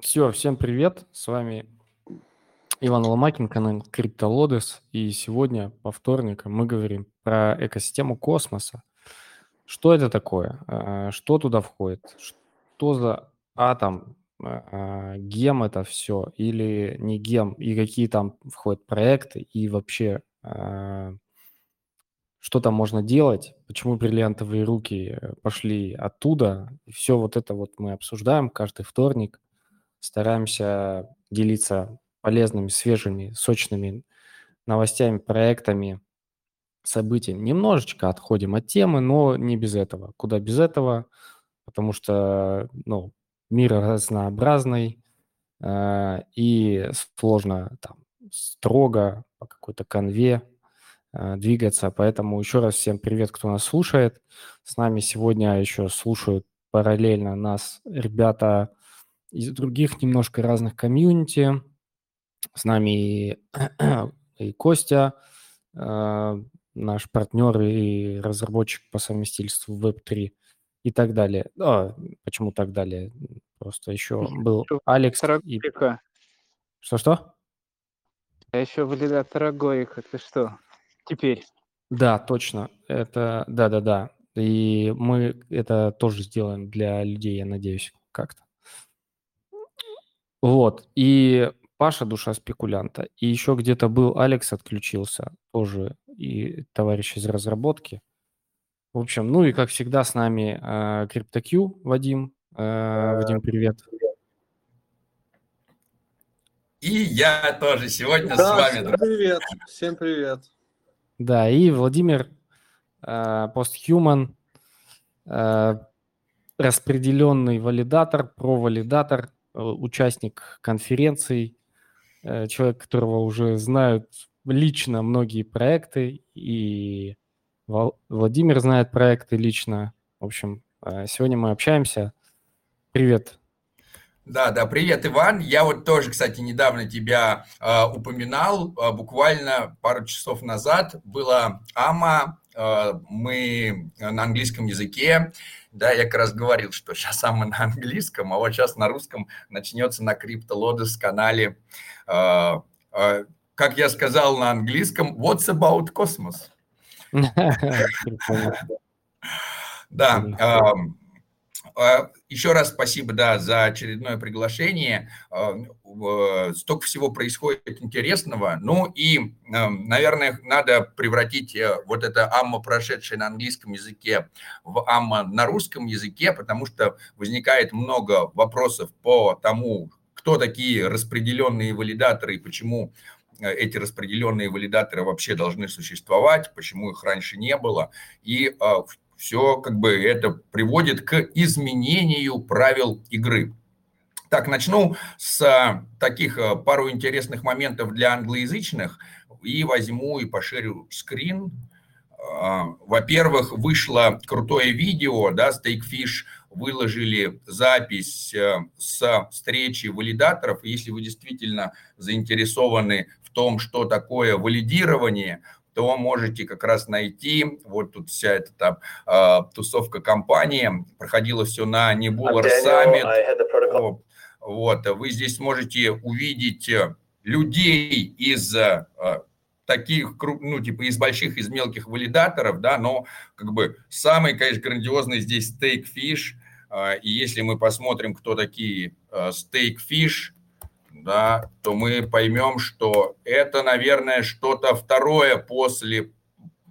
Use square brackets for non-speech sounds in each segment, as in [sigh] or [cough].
Все, всем привет. С вами Иван Ломакин, канал CryptoLodes. И сегодня по вторникам мы говорим про экосистему космоса. Что это такое? А, Что туда входит? Что за атом? А, Гем это все или не гем? И какие там входят проекты? И вообще, а, что там можно делать? Почему бриллиантовые руки э, пошли оттуда? И все вот это вот мы обсуждаем каждый вторник стараемся делиться полезными, свежими, сочными новостями, проектами, событиями. Немножечко отходим от темы, но не без этого. Куда без этого? Потому что ну, мир разнообразный, э, и сложно там строго по какой-то конве э, двигаться. Поэтому еще раз всем привет, кто нас слушает. С нами сегодня еще слушают параллельно нас ребята из других немножко разных комьюнити. С нами и, [clears throat] и Костя, э, наш партнер и разработчик по совместительству Web3 и так далее. А, почему так далее? Просто еще был Алекс и... Что-что? А еще валидатор Гоика, ты что? Теперь. Да, точно. Это, да-да-да. И мы это тоже сделаем для людей, я надеюсь, как-то. Вот. И Паша душа спекулянта. И еще где-то был Алекс отключился, тоже и товарищ из разработки. В общем, ну и как всегда с нами э, CryptoQ Вадим. Э, Вадим, привет. И я тоже сегодня да, с вами. Всем привет. Всем привет. Да, и Владимир э, Posthuman, э, распределенный валидатор, провалидатор, участник конференций, э, человек, которого уже знают лично многие проекты, и Владимир знает проекты лично. В общем, э, сегодня мы общаемся. Привет. Да, да, привет, Иван. Я вот тоже, кстати, недавно тебя э, упоминал. Э, буквально пару часов назад была АМА, э, мы на английском языке, да, я как раз говорил, что сейчас самое на английском, а вот сейчас на русском начнется на CryptoLodes канале. Э, э, как я сказал на английском, what's about cosmos? Да, а, еще раз спасибо, да, за очередное приглашение. Столько всего происходит интересного. Ну и, наверное, надо превратить э, вот это амма, прошедшее на английском языке, в амма на русском языке, потому что возникает много вопросов по тому, кто такие распределенные валидаторы и почему э, эти распределенные валидаторы вообще должны существовать, почему их раньше не было, и а, все как бы это приводит к изменению правил игры. Так, начну с а, таких а, пару интересных моментов для англоязычных и возьму и поширю скрин. А, во-первых, вышло крутое видео, да, Stakefish выложили запись с встречи валидаторов. Если вы действительно заинтересованы в том, что такое валидирование, то можете как раз найти, вот тут вся эта там э, тусовка компании, проходило все на Nebular Summit. Вот, вы здесь можете увидеть э, людей из э, таких, ну, типа из больших, из мелких валидаторов, да, но как бы самый, конечно, грандиозный здесь э, и если мы посмотрим, кто такие Stakefish, да, то мы поймем, что это, наверное, что-то второе после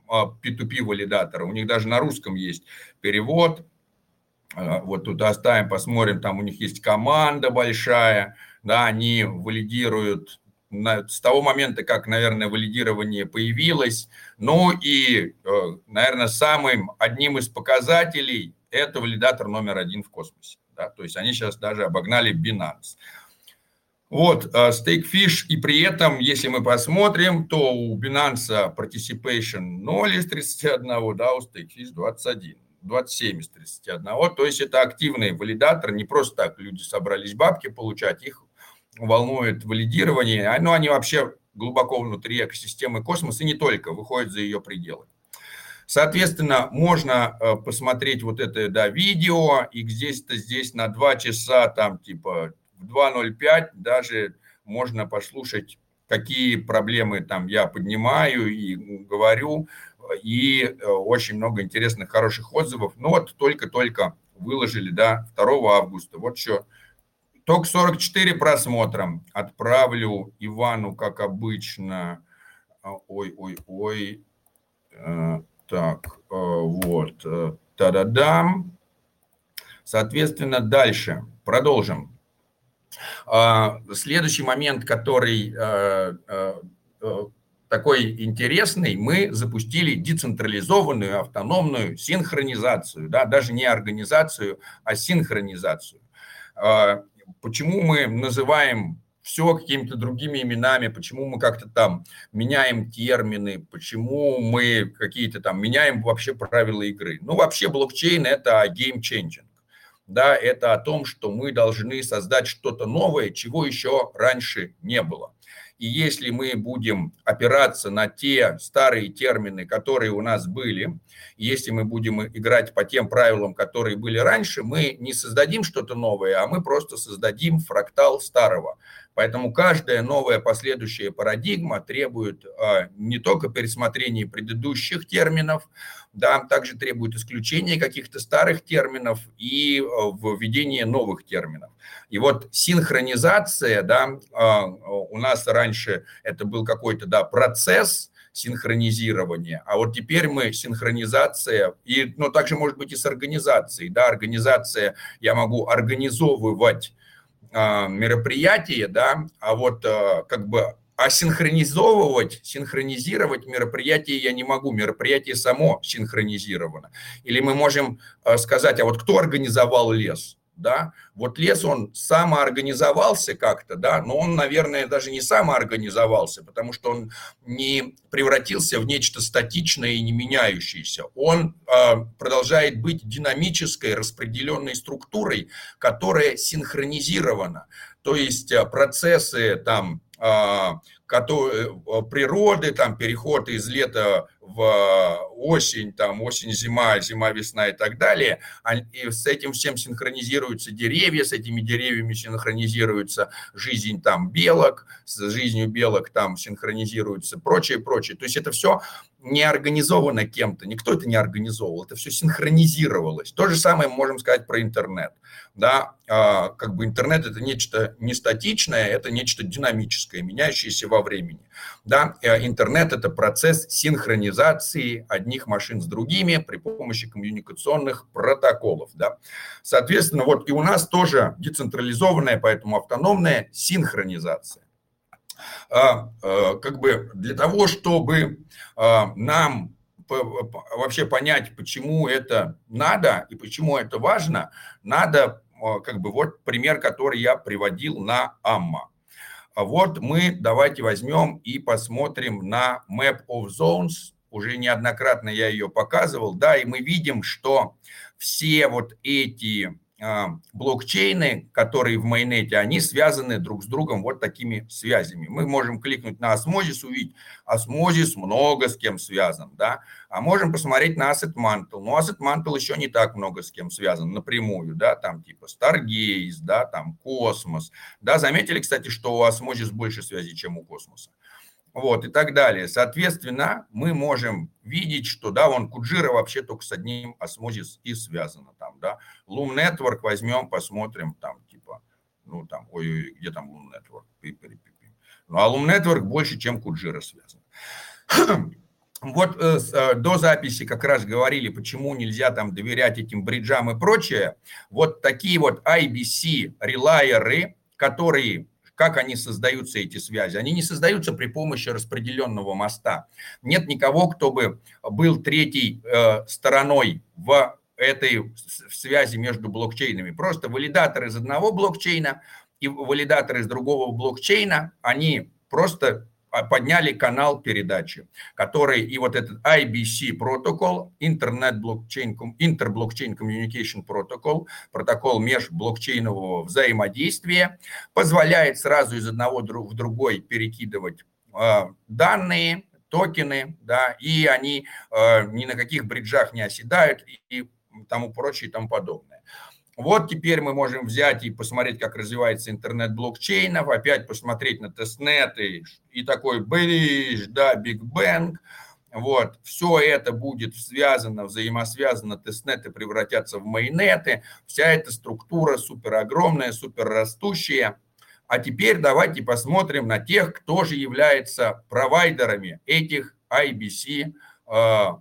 P2P а, валидатора. У них даже на русском есть перевод. А, вот тут оставим, посмотрим, там у них есть команда большая, да, они валидируют с того момента, как, наверное, валидирование появилось. Ну и, э, наверное, самым одним из показателей – это валидатор номер один в космосе. Да? То есть они сейчас даже обогнали Binance. Вот, Stakefish, и при этом, если мы посмотрим, то у Binance Participation 0 из 31, да, у Stakefish 21, 27 из 31. То есть это активный валидатор, не просто так люди собрались бабки получать, их волнует валидирование, но они вообще глубоко внутри экосистемы космоса и не только, выходят за ее пределы. Соответственно, можно э, посмотреть вот это да, видео, и здесь-то здесь на два часа там типа в 2.05 даже можно послушать, какие проблемы там я поднимаю и говорю, и э, очень много интересных, хороших отзывов. Ну вот только-только выложили, да, 2 августа. Вот еще только 44 просмотра. Отправлю Ивану, как обычно. Ой-ой-ой. А, так, э, вот. Э, та-да-дам. Соответственно, дальше. Продолжим. А, следующий момент, который э, такой интересный, мы запустили децентрализованную автономную синхронизацию, да, даже не организацию, а синхронизацию. А, почему мы называем все какими-то другими именами, почему мы как-то там меняем термины, почему мы какие-то там меняем вообще правила игры. Ну, вообще блокчейн – это game-changing. Да, это о том, что мы должны создать что-то новое, чего еще раньше не было. И если мы будем опираться на те старые термины, которые у нас были, если мы будем играть по тем правилам, которые были раньше, мы не создадим что-то новое, а мы просто создадим фрактал старого. Поэтому каждая новая последующая парадигма требует а, не только пересмотрения предыдущих терминов, да, также требует исключения каких-то старых терминов и а, введения новых терминов. И вот синхронизация, да, а, у нас раньше это был какой-то, да, процесс, синхронизирования. А вот теперь мы синхронизация, и, ну, также может быть и с организацией, да, организация, я могу организовывать мероприятие, да, а вот а, как бы асинхронизовывать, синхронизировать мероприятие я не могу, мероприятие само синхронизировано. Или мы можем а, сказать, а вот кто организовал лес? Да, вот лес, он самоорганизовался как-то, да, но он, наверное, даже не самоорганизовался, потому что он не превратился в нечто статичное и не меняющееся. Он э, продолжает быть динамической, распределенной структурой, которая синхронизирована. То есть э, процессы там э, природы, там переход из лета в осень, там осень, зима, зима, весна и так далее. И с этим всем синхронизируются деревья, с этими деревьями синхронизируется жизнь там белок, с жизнью белок там синхронизируется прочее, прочее. То есть это все не организовано кем-то, никто это не организовывал, это все синхронизировалось. То же самое мы можем сказать про интернет. Да, а, как бы интернет это нечто не статичное, это нечто динамическое, меняющееся во времени. Да, э, интернет это процесс синхронизации одних машин с другими при помощи коммуникационных протоколов. Да. Соответственно, вот и у нас тоже децентрализованная, поэтому автономная синхронизация. А, а, как бы для того, чтобы а, нам вообще понять, почему это надо и почему это важно, надо как бы вот пример, который я приводил на Амма. Вот мы давайте возьмем и посмотрим на Map of Zones. Уже неоднократно я ее показывал, да, и мы видим, что все вот эти а, блокчейны, которые в mainnet е, они связаны друг с другом вот такими связями. Мы можем кликнуть на Osmosis, увидеть, Osmosis много с кем связан, да, а можем посмотреть на Asset Mantle. Но Asset Mantle еще не так много с кем связан напрямую, да, там типа Stargaze, да, там Космос. Да, заметили, кстати, что у осмозис больше связей, чем у Космоса вот, и так далее. Соответственно, мы можем видеть, что, да, вон Куджира вообще только с одним осмозис и связано там, да. Loom Network возьмем, посмотрим, там, типа, ну, там, ой-ой, где там Loom Network? Ну, а Loom Network больше, чем Куджира связан. [clears throat] Вот э, э, до записи как раз говорили, почему нельзя там доверять этим бриджам и прочее. Вот такие вот IBC релайеры, которые как они создаются, эти связи? Они не создаются при помощи распределенного моста. Нет никого, кто бы был третьей э, стороной в этой связи между блокчейнами. Просто валидатор из одного блокчейна и валидатор из другого блокчейна, они просто подняли канал передачи, который и вот этот IBC протокол, Internet Blockchain, Interblokchain Communication Protocol, протокол межблокчейнового взаимодействия, позволяет сразу из одного в другой перекидывать а, данные, токены, да, и они э, ни на каких bridge ах не оседают и тому прочее и тому подобное. Вот теперь мы можем взять и посмотреть, как развивается интернет блокчейнов, опять посмотреть на testnet ы и такой ближ, да, Big Bang. Вот, все это будет связано, взаимосвязано, testnet ы превратятся в mainnet ы, вся эта структура супер огромная, супер растущая. А теперь давайте посмотрим на тех, кто же является провайдерами этих IBC э, э,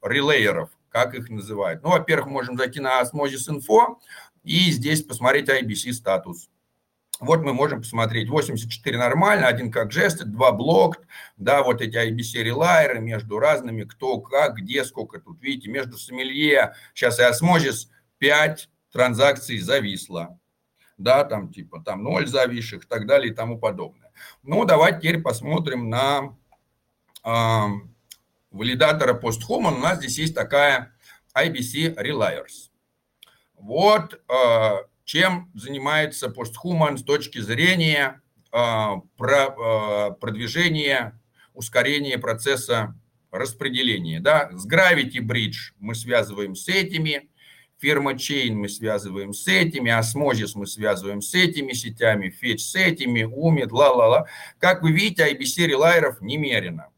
релейеров как их называют. Ну, во-первых, можем зайти на Osmosis Info и здесь посмотреть IBC статус. Вот мы можем посмотреть 84 нормально, один как жест, два блок, да, вот эти IBC релайеры между разными, кто, как, где, сколько тут, видите, между сомелье, сейчас и Osmosis 5 транзакций зависло, да, там типа там 0 зависших и так далее и тому подобное. Ну, давайте теперь посмотрим на валидатора PostHuman у нас здесь есть такая IBC Reliers. Вот э, чем занимается PostHuman с точки зрения э, про, э, продвижения, ускорения процесса распределения. Да? С Gravity Bridge мы связываем с этими, Фирма Chain мы связываем с этими, Osmosis мы связываем с этими сетями, Fetch с этими, Umid, ла-ла-ла. Как вы видите, IBC релайеров немерено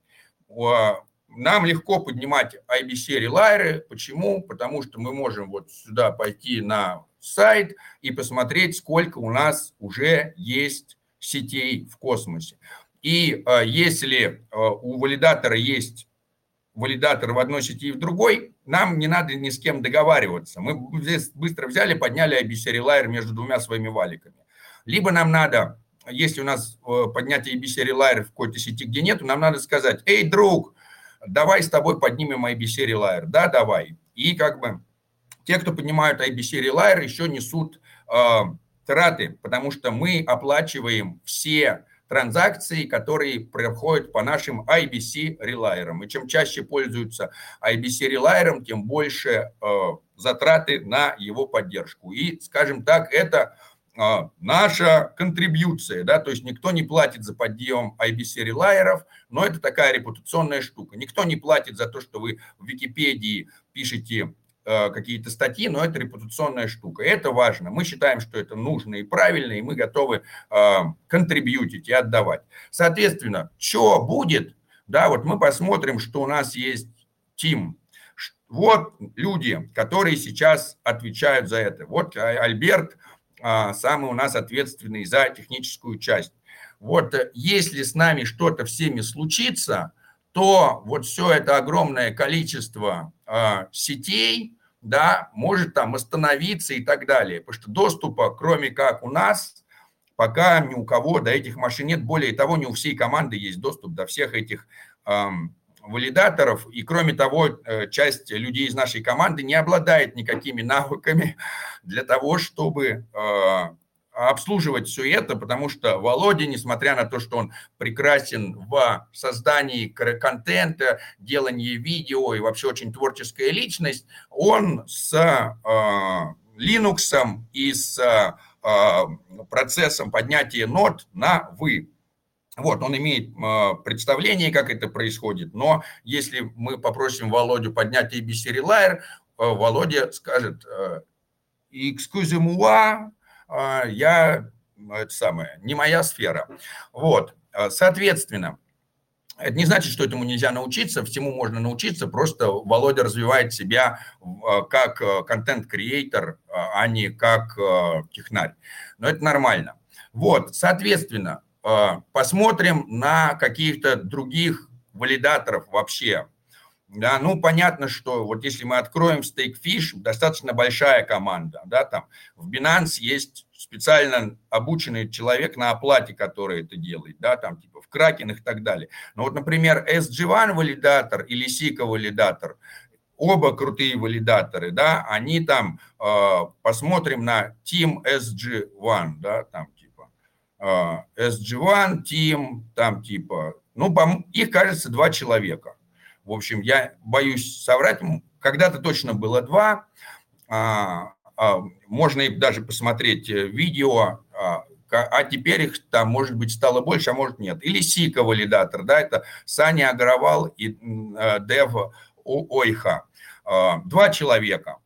нам легко поднимать IBC релайеры. Почему? Потому что мы можем вот сюда пойти на сайт и посмотреть, сколько у нас уже есть сетей в космосе. И э, если э, у валидатора есть валидатор в одной сети и в другой, нам не надо ни с кем договариваться. Мы здесь быстро взяли, подняли IBC релайер между двумя своими валиками. Либо нам надо, если у нас э, поднятие IBC релайер в какой-то сети, где нету, нам надо сказать, эй, друг, давай с тобой поднимем IBC Relier. Да, давай. И как бы те, кто поднимают IBC Relier, еще несут э, траты, потому что мы оплачиваем все транзакции, которые проходят по нашим IBC релайерам. И чем чаще пользуются IBC релайером, тем больше э, затраты на его поддержку. И, скажем так, это наша контрибьюция, да, то есть никто не платит за подъем IBC релайеров, но это такая репутационная штука. Никто не платит за то, что вы в Википедии пишете э, какие-то статьи, но это репутационная штука. Это важно. Мы считаем, что это нужно и правильно, и мы готовы э, контрибьютить и отдавать. Соответственно, что будет, да, вот мы посмотрим, что у нас есть Тим. Вот люди, которые сейчас отвечают за это. Вот Альберт а, самый у нас ответственный за техническую часть. Вот э, если с нами что-то всеми случится, то вот все это огромное количество а, сетей, да, может там остановиться и так далее. Потому что доступа, кроме как у нас, пока ни у кого до этих машин нет. Более того, не у всей команды есть доступ до всех этих валидаторов. И кроме того, э, часть людей из нашей команды не обладает никакими навыками [laughs] для того, чтобы э, обслуживать все это, потому что Володя, несмотря на то, что он прекрасен в создании контента, делании видео и вообще очень творческая личность, он с э, Linux и с процессом поднятия нот на «вы». Вот, он имеет э, представление, как это происходит, но если мы попросим Володю поднять ABC Relier, э, Володя скажет, э, excuse moi, э, я, это самое, не моя сфера. Вот, соответственно, это не значит, что этому нельзя научиться, всему можно научиться, просто Володя развивает себя как контент-креатор, а не как технарь. Но это нормально. Вот, соответственно, а, посмотрим на каких-то других валидаторов вообще. Да, ну, понятно, что вот если мы откроем Stakefish, достаточно большая команда, да, там в Binance есть специально обученный человек на оплате, который это делает, да, там типа в Kraken и так далее. Но вот, например, SG1 валидатор или Sika валидатор, оба крутые валидаторы, да, они там, э, посмотрим на Team SG1, да, там а, SG1, Team, там типа, ну, их, кажется, два человека. В общем, я боюсь соврать, когда-то точно было два, а, а, можно даже посмотреть э, видео, а теперь их там, может быть, стало больше, а может нет. Или Сика валидатор, да, это Саня Агровал и Дев Ойха. Два человека.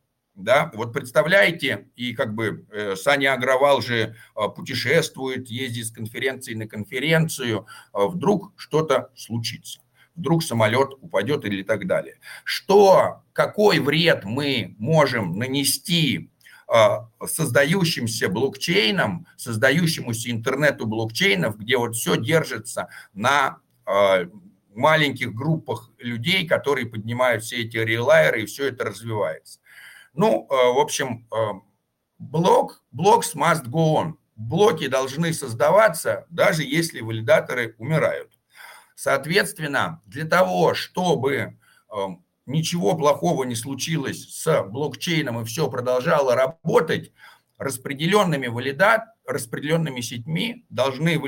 Да, вот представляете, и как бы э, Саня Агровал же э, путешествует, ездит с конференции на конференцию, э, вдруг что-то случится, вдруг самолет упадет или так далее. Что, какой вред мы можем нанести создающимся блокчейном, создающемуся интернету блокчейнов, где вот все держится на маленьких группах людей, которые поднимают все эти релайеры, и все это развивается. Ну, э, в общем, э, блок, blocks must go on. Блоки должны создаваться, даже если валидаторы умирают. Соответственно, для того, чтобы э, ничего плохого не случилось с блокчейном и все продолжало работать, распределенными валидат, распределенными сетьми должны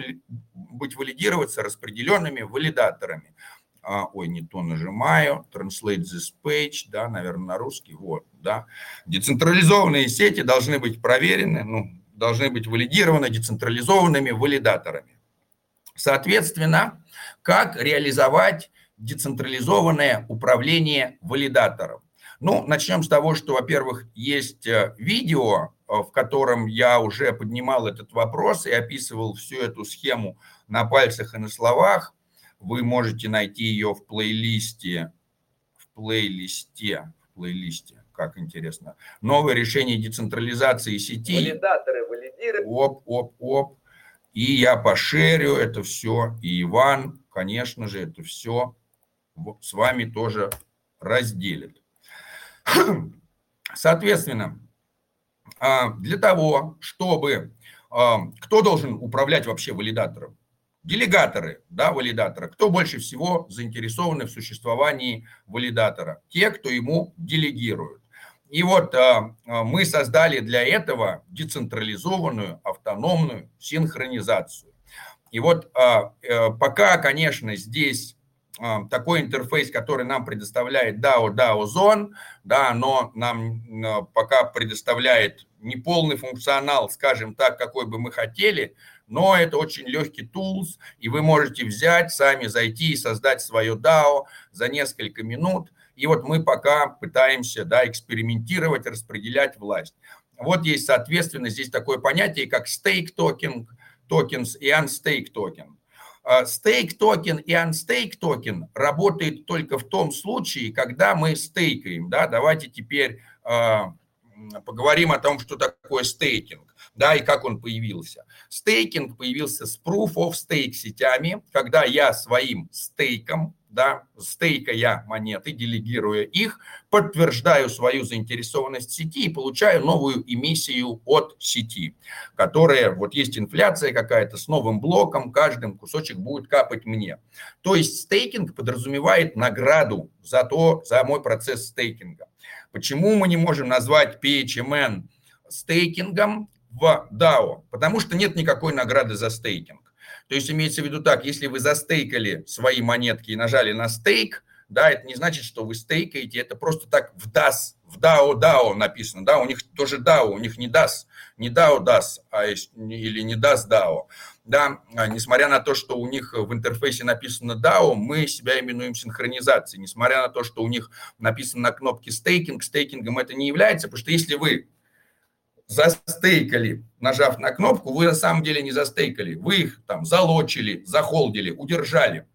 быть валидироваться распределенными валидаторами. А, ой, не то нажимаю, translate this page, да, наверное, на русский, вот, да. Децентрализованные сети должны быть проверены, ну, должны быть валидированы децентрализованными валидаторами. Соответственно, как реализовать децентрализованное управление валидатором? Ну, начнем с того, что, во-первых, есть э, видео, э, в котором я уже поднимал этот вопрос и описывал всю эту схему на пальцах и на словах. Вы можете найти ее в плейлисте, в плейлисте, в плейлисте, как интересно. Новое решение децентрализации сети. Валидаторы валидируют. Оп, оп, оп. И я пошерю это все. И Иван, конечно же, это все с вами тоже разделит. Соответственно, а, для того, чтобы... А, кто должен управлять вообще валидатором? Делегаторы, да, валидатора. Кто больше всего заинтересованы в существовании валидатора? Те, кто ему делегируют. И вот а, мы создали для этого децентрализованную автономную синхронизацию. И вот э, пока, конечно, здесь а, такой интерфейс, который нам предоставляет DAO, DAO Zone, да, но нам пока предоставляет неполный функционал, скажем так, какой бы мы хотели, но это очень легкий tools, и вы можете взять, сами зайти и создать свое DAO за несколько минут. И вот мы пока пытаемся да, экспериментировать, распределять власть. Вот есть, соответственно, здесь такое понятие, как stake token, tokens и unstake token. Stake токен и unstake токен работает только в том случае, когда мы стейкаем. Да? Давайте теперь а, поговорим о том, что такое стейкинг, да, и как он появился. Стейкинг появился с Proof of Stake сетями, когда я своим стейком да, стейкая монеты, делегируя их, подтверждаю свою заинтересованность сети и получаю новую эмиссию от сети, которая, вот есть инфляция какая-то с новым блоком, каждым кусочек будет капать мне. То есть стейкинг подразумевает награду за то, за мой процесс стейкинга. Почему мы не можем назвать PHMN стейкингом в DAO? Потому что нет никакой награды за стейкинг. То есть имеется в виду так, если вы застейкали свои монетки и нажали на стейк, да, это не значит, что вы стейкаете, это просто так в DAS, в DAO, DAO написано, да, у них тоже DAO, у них не DAS, не DAO DAS, а или не DAS DAO, да, а несмотря на то, что у них в интерфейсе написано DAO, мы себя именуем синхронизацией, несмотря на то, что у них написано на кнопке стейкинг, стейкингом это не является, потому что если вы застейкали, нажав на кнопку, вы на самом деле не застейкали. Вы их там залочили, захолдили, удержали.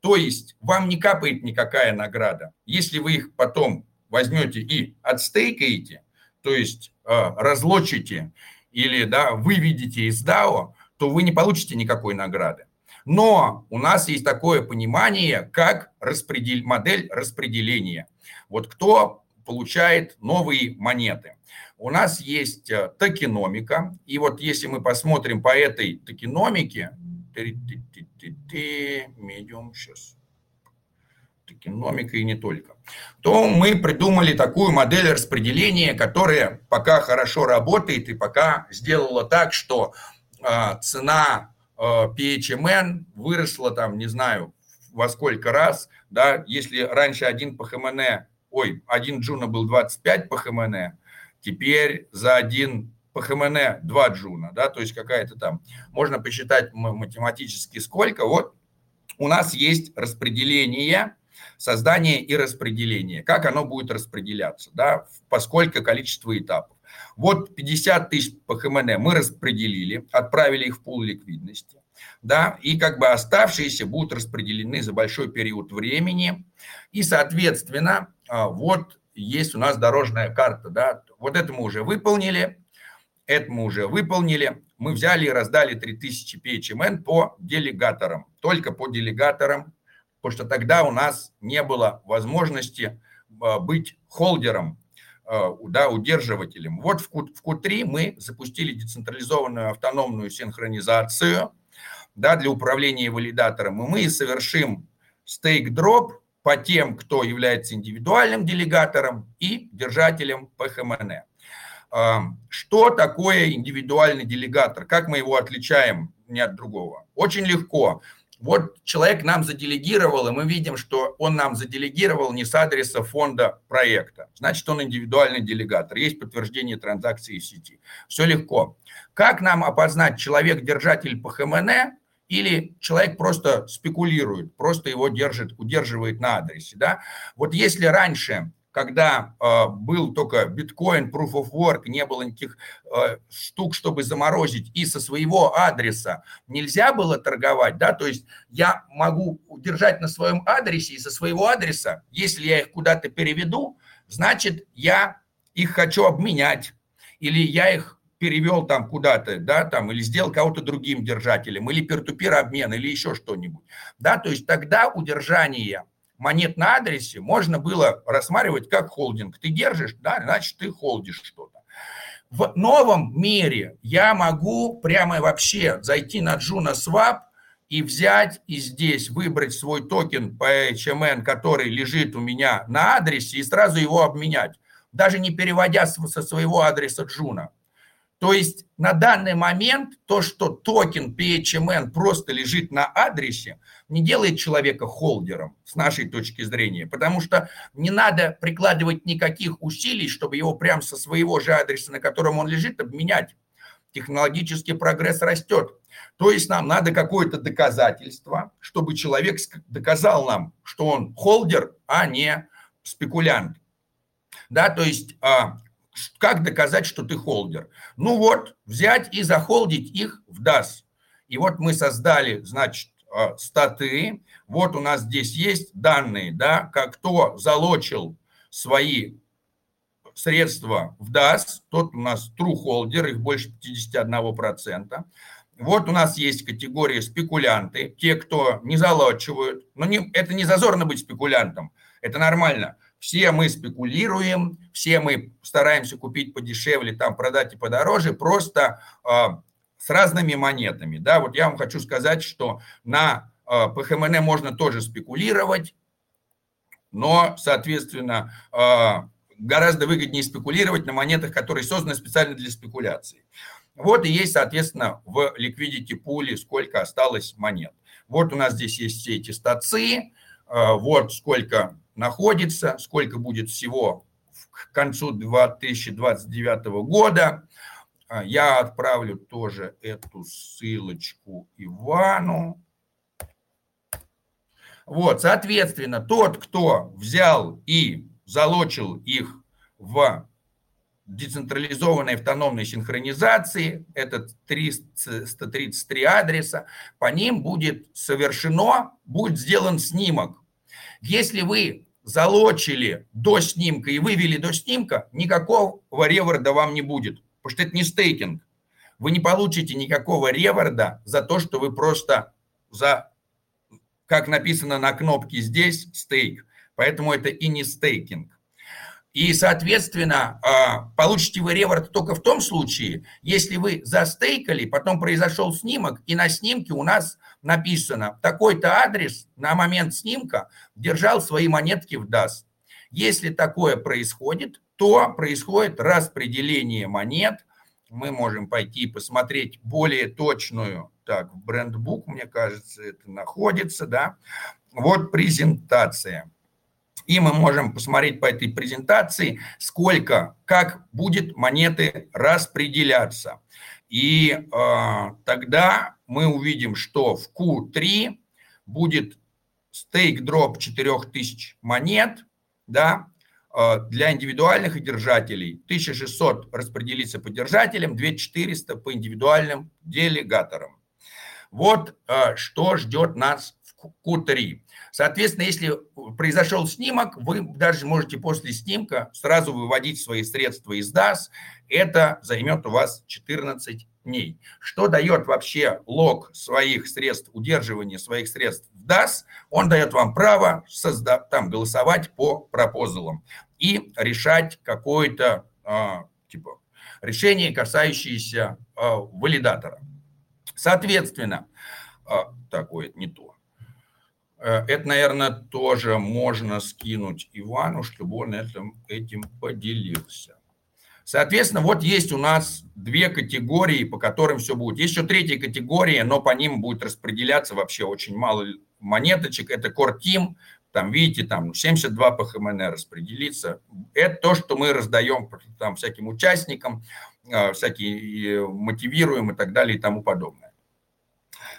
То есть вам не капает никакая награда. Если вы их потом возьмете и отстейкаете, то есть э, разлочите или да, выведете из DAO, то вы не получите никакой награды. Но у нас есть такое понимание, как распредел... модель распределения. Вот кто получает новые монеты – у нас есть э, токеномика, и вот если мы посмотрим по этой токеномике, медиум сейчас, токеномика и не только, то мы придумали такую модель распределения, которая пока хорошо работает и пока сделала так, что э, цена э, PHMN выросла там, не знаю, во сколько раз, да, если раньше один PHMN, ой, один Juno был 25 PHMN, Теперь за один PHMN 2 Juno, да, то есть какая-то там, можно посчитать математически сколько. Вот у нас есть распределение создание и распределение. Как оно будет распределяться, да, поскольку количество этапов. Вот 50 тысяч PHMN мы распределили, отправили их в пул ликвидности, да, и как бы оставшиеся будут распределены за большой период времени, и, соответственно, а, вот есть у нас дорожная карта, да, вот это мы уже выполнили, это мы уже выполнили, мы взяли и раздали 3000 PHMN по делегаторам, только по делегаторам, потому что тогда у нас не было возможности а, быть холдером Э, да, удерживателем. Вот в Q3 мы запустили децентрализованную автономную синхронизацию да, для управления валидатором, и мы совершим стейк-дроп по тем, кто является индивидуальным делегатором и держателем ПХМН. Э, что такое индивидуальный делегатор? Как мы его отличаем не от другого? Очень легко. Вот человек нам заделегировал, и мы видим, что он нам заделегировал не с адреса фонда проекта. Значит, он индивидуальный делегатор. Есть подтверждение транзакции в сети. Все легко. Как нам опознать человек-держатель по ХМН или человек просто спекулирует, просто его держит, удерживает на адресе? Да? Вот если раньше когда э, был только биткоин, proof of work, не было никаких э, штук, чтобы заморозить, и со своего адреса нельзя было торговать, да, то есть я могу удержать на своем адресе, и со своего адреса, если я их куда-то переведу, значит, я их хочу обменять, или я их перевел там куда-то, да, там, или сделал кого-то другим держателем, или пер-ту-пер обмен, или еще что-нибудь, да, то есть тогда удержание монет на адресе можно было рассматривать как холдинг. Ты держишь, да, значит, ты холдишь что-то. В новом мире я могу прямо вообще зайти на Juno Swap и взять и здесь выбрать свой токен по HMN, который лежит у меня на адресе, и сразу его обменять, даже не переводя со своего адреса Juno. То есть на данный момент то, что токен PHMN просто лежит на адресе, не делает человека холдером с нашей точки зрения, потому что не надо прикладывать никаких усилий, чтобы его прямо со своего же адреса, на котором он лежит, обменять. Технологический прогресс растет. То есть нам надо какое-то доказательство, чтобы человек доказал нам, что он холдер, а не спекулянт. Да, то есть а, как доказать, что ты холдер? Ну вот, взять и захолдить их в DAS. И вот мы создали, значит, а, статы. Вот у нас здесь есть данные, да, как кто залочил свои средства в DAS, тот у нас true holder, их больше 51%. Вот у нас есть категория спекулянты, те, кто не залочивают. Но не, это не зазорно быть спекулянтом, это нормально. Все мы спекулируем, все мы стараемся купить подешевле, там продать и подороже, просто э, с разными монетами. Да, вот я вам хочу сказать, что на э, ПХМН можно тоже спекулировать, но, соответственно, э, гораздо выгоднее спекулировать на монетах, которые созданы специально для спекуляции. Вот и есть, соответственно, в liquidity пуле сколько осталось монет. Вот у нас здесь есть все эти стации, вот сколько находится, сколько будет всего к концу 2029 года. А, я отправлю тоже эту ссылочку Ивану. Вот, соответственно, тот, кто взял и залочил их в децентрализованной автономной синхронизации, это 333 адреса, по ним будет совершено, будет сделан снимок если вы залочили до снимка и вывели до снимка, никакого реворда вам не будет, потому что это не стейкинг. Вы не получите никакого реворда за то, что вы просто за, как написано на кнопке здесь, стейк. Поэтому это и не стейкинг. И, соответственно, а, получите вы реворд только в том случае, если вы застейкали, потом произошел снимок, и на снимке у нас написано, такой-то адрес на момент снимка держал свои монетки в DAS. Если такое происходит, то происходит распределение монет. Мы можем пойти посмотреть более точную, так, брендбук, мне кажется, это находится, да. Вот презентация. И мы можем посмотреть по этой презентации, сколько, как будет монеты распределяться. И э, тогда мы увидим, что в Q3 будет стейк-дроп 4000 монет, да, э, для индивидуальных и держателей 1600 распределится по держателям, 2400 по индивидуальным делегаторам. Вот э, что ждет нас в Q3. Соответственно, если произошел снимок, вы даже можете после снимка сразу выводить свои средства из DAS. Это займет у вас 14 дней. Что дает вообще лог своих средств, удерживания своих средств в DAS? Он дает вам право созда- там, голосовать по пропозалам и решать какое-то а, типа решение, касающееся а, валидатора. Соответственно, а, такое не то. Э, это, наверное, тоже можно скинуть Ивану, чтобы он этим, этим поделился. Соответственно, вот есть у нас две категории, по которым все будет. Есть еще третья категория, но по ним будет распределяться вообще очень мало монеточек. Это Core Team, там, видите, там 72 по ХМН распределится. Это то, что мы раздаем там всяким участникам, э, всякие мотивируем и так далее и тому подобное.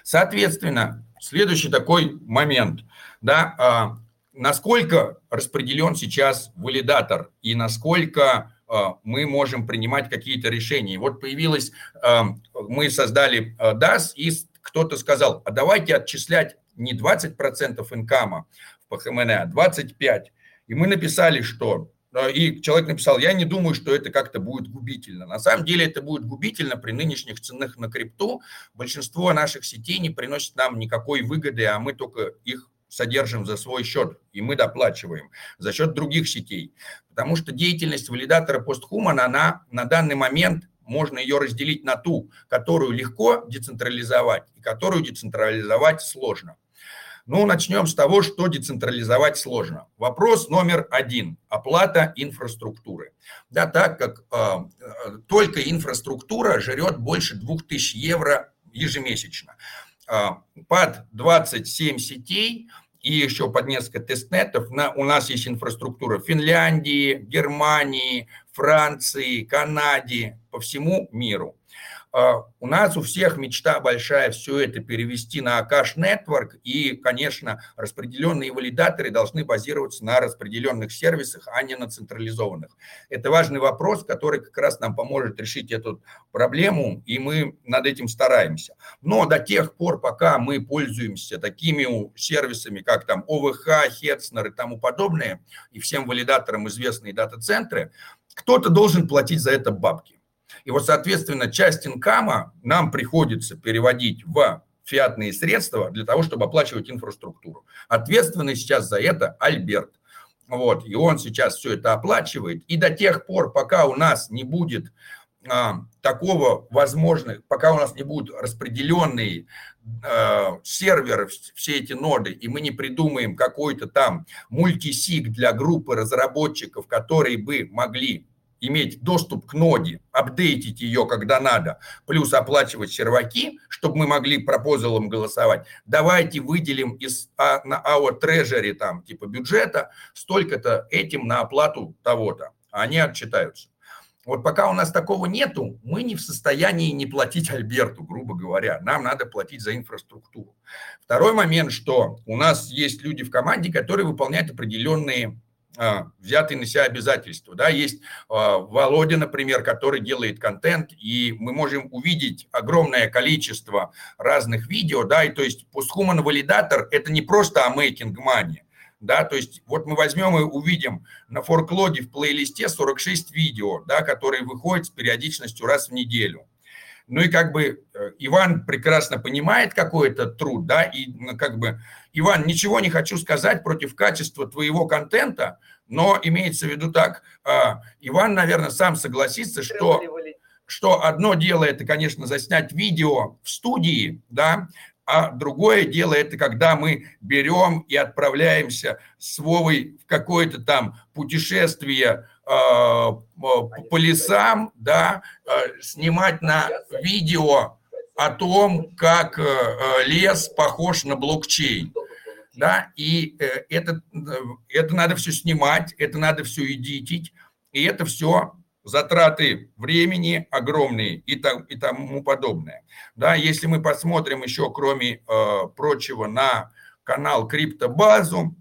Соответственно, следующий такой момент, да, а, насколько распределен сейчас валидатор и насколько а, мы можем принимать какие-то решения. Вот появилось, а, мы создали DAS, и кто-то сказал, а давайте отчислять не 20% инкама в ПХМН, а 25%. И мы написали, что и человек написал, я не думаю, что это как-то будет губительно. На самом деле это будет губительно при нынешних ценах на крипту. Большинство наших сетей не приносит нам никакой выгоды, а мы только их содержим за свой счет, и мы доплачиваем за счет других сетей. Потому что деятельность валидатора постхуман, она на данный момент можно ее разделить на ту, которую легко децентрализовать и которую децентрализовать сложно. Ну, начнем с того, что децентрализовать сложно. Вопрос номер один – оплата инфраструктуры. Да, так как э, только инфраструктура жрет больше 2000 евро ежемесячно. Э, под 27 сетей и еще под несколько тестнетов на, у нас есть инфраструктура в Финляндии, Германии, Франции, Канаде, по всему миру. А, у нас у всех мечта большая все это перевести на Акаш Network, и, конечно, распределенные валидаторы должны базироваться на распределенных сервисах, а не на централизованных. Это важный вопрос, который как раз нам поможет решить эту проблему, и мы над этим стараемся. Но до тех пор, пока мы пользуемся такими сервисами, как там ОВХ, Хетснер и тому подобное, и всем валидаторам известные дата-центры, кто-то должен платить за это бабки. И вот, соответственно, часть инкама нам приходится переводить в фиатные средства для того, чтобы оплачивать инфраструктуру. Ответственный сейчас за это Альберт. Вот, и он сейчас все это оплачивает. И до тех пор, пока у нас не будет а, такого возможных, пока у нас не будут распределенные а, серверы, все эти ноды, и мы не придумаем какой-то там мультисиг для группы разработчиков, которые бы могли иметь доступ к ноде, апдейтить ее, когда надо, плюс оплачивать серваки, чтобы мы могли пропозалом голосовать, давайте выделим из а, на our treasury там типа бюджета столько-то этим на оплату того-то. Они отчитаются. Вот пока у нас такого нету, мы не в состоянии не платить Альберту, грубо говоря. Нам надо платить за инфраструктуру. Второй момент, что у нас есть люди в команде, которые выполняют определенные а, взятые на себя обязательства. Да, есть а, Володя, например, который делает контент, и мы можем увидеть огромное количество разных видео, да, и то есть постхуман валидатор – это не просто о making money, да, то есть вот мы возьмем и увидим на форклоге в плейлисте 46 видео, да, которые выходят с периодичностью раз в неделю. Ну и как бы э, Иван прекрасно понимает какой это труд, да, и как бы, Иван, ничего не хочу сказать против качества твоего контента, но имеется в виду так, а, Иван, наверное, сам согласится, что, что одно дело это, конечно, заснять видео в студии, да, а другое дело это когда мы берем и отправляемся с Вовой в какое-то там путешествие по лесам, да, э, снимать на видео о том, как э, лес похож на блокчейн. Да, и это, это надо все снимать, это надо все эдитить, и это все затраты времени огромные и, там, и тому подобное. Да, если мы посмотрим еще, кроме э, прочего, на канал криптобазу,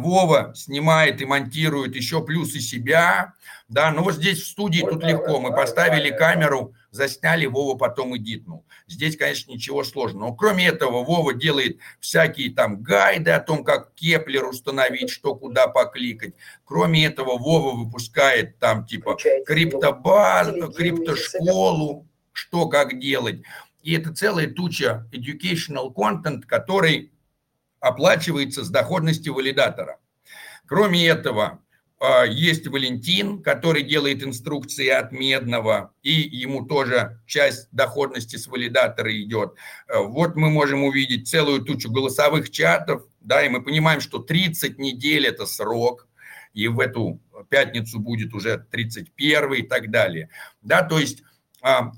Вова снимает и монтирует еще плюс и себя, да, но вот здесь в студии тут легко, мы поставили камеру, засняли, Вова потом edit нул. Здесь, конечно, ничего сложного. Но кроме этого, Вова делает всякие там гайды о том, как Keplr установить, что куда покликать. Кроме этого, Вова выпускает там типа криптобазу, криптошколу, что как делать. И это целая туча educational content, который оплачивается с доходности валидатора. Кроме этого, а, есть Валентин, который делает инструкции от Медного, и ему тоже часть доходности с валидатора идет. А, вот мы можем увидеть целую тучу голосовых чатов, да, и мы понимаем, что 30 недель – это срок, и в эту пятницу будет уже 31 и так далее. Да, то есть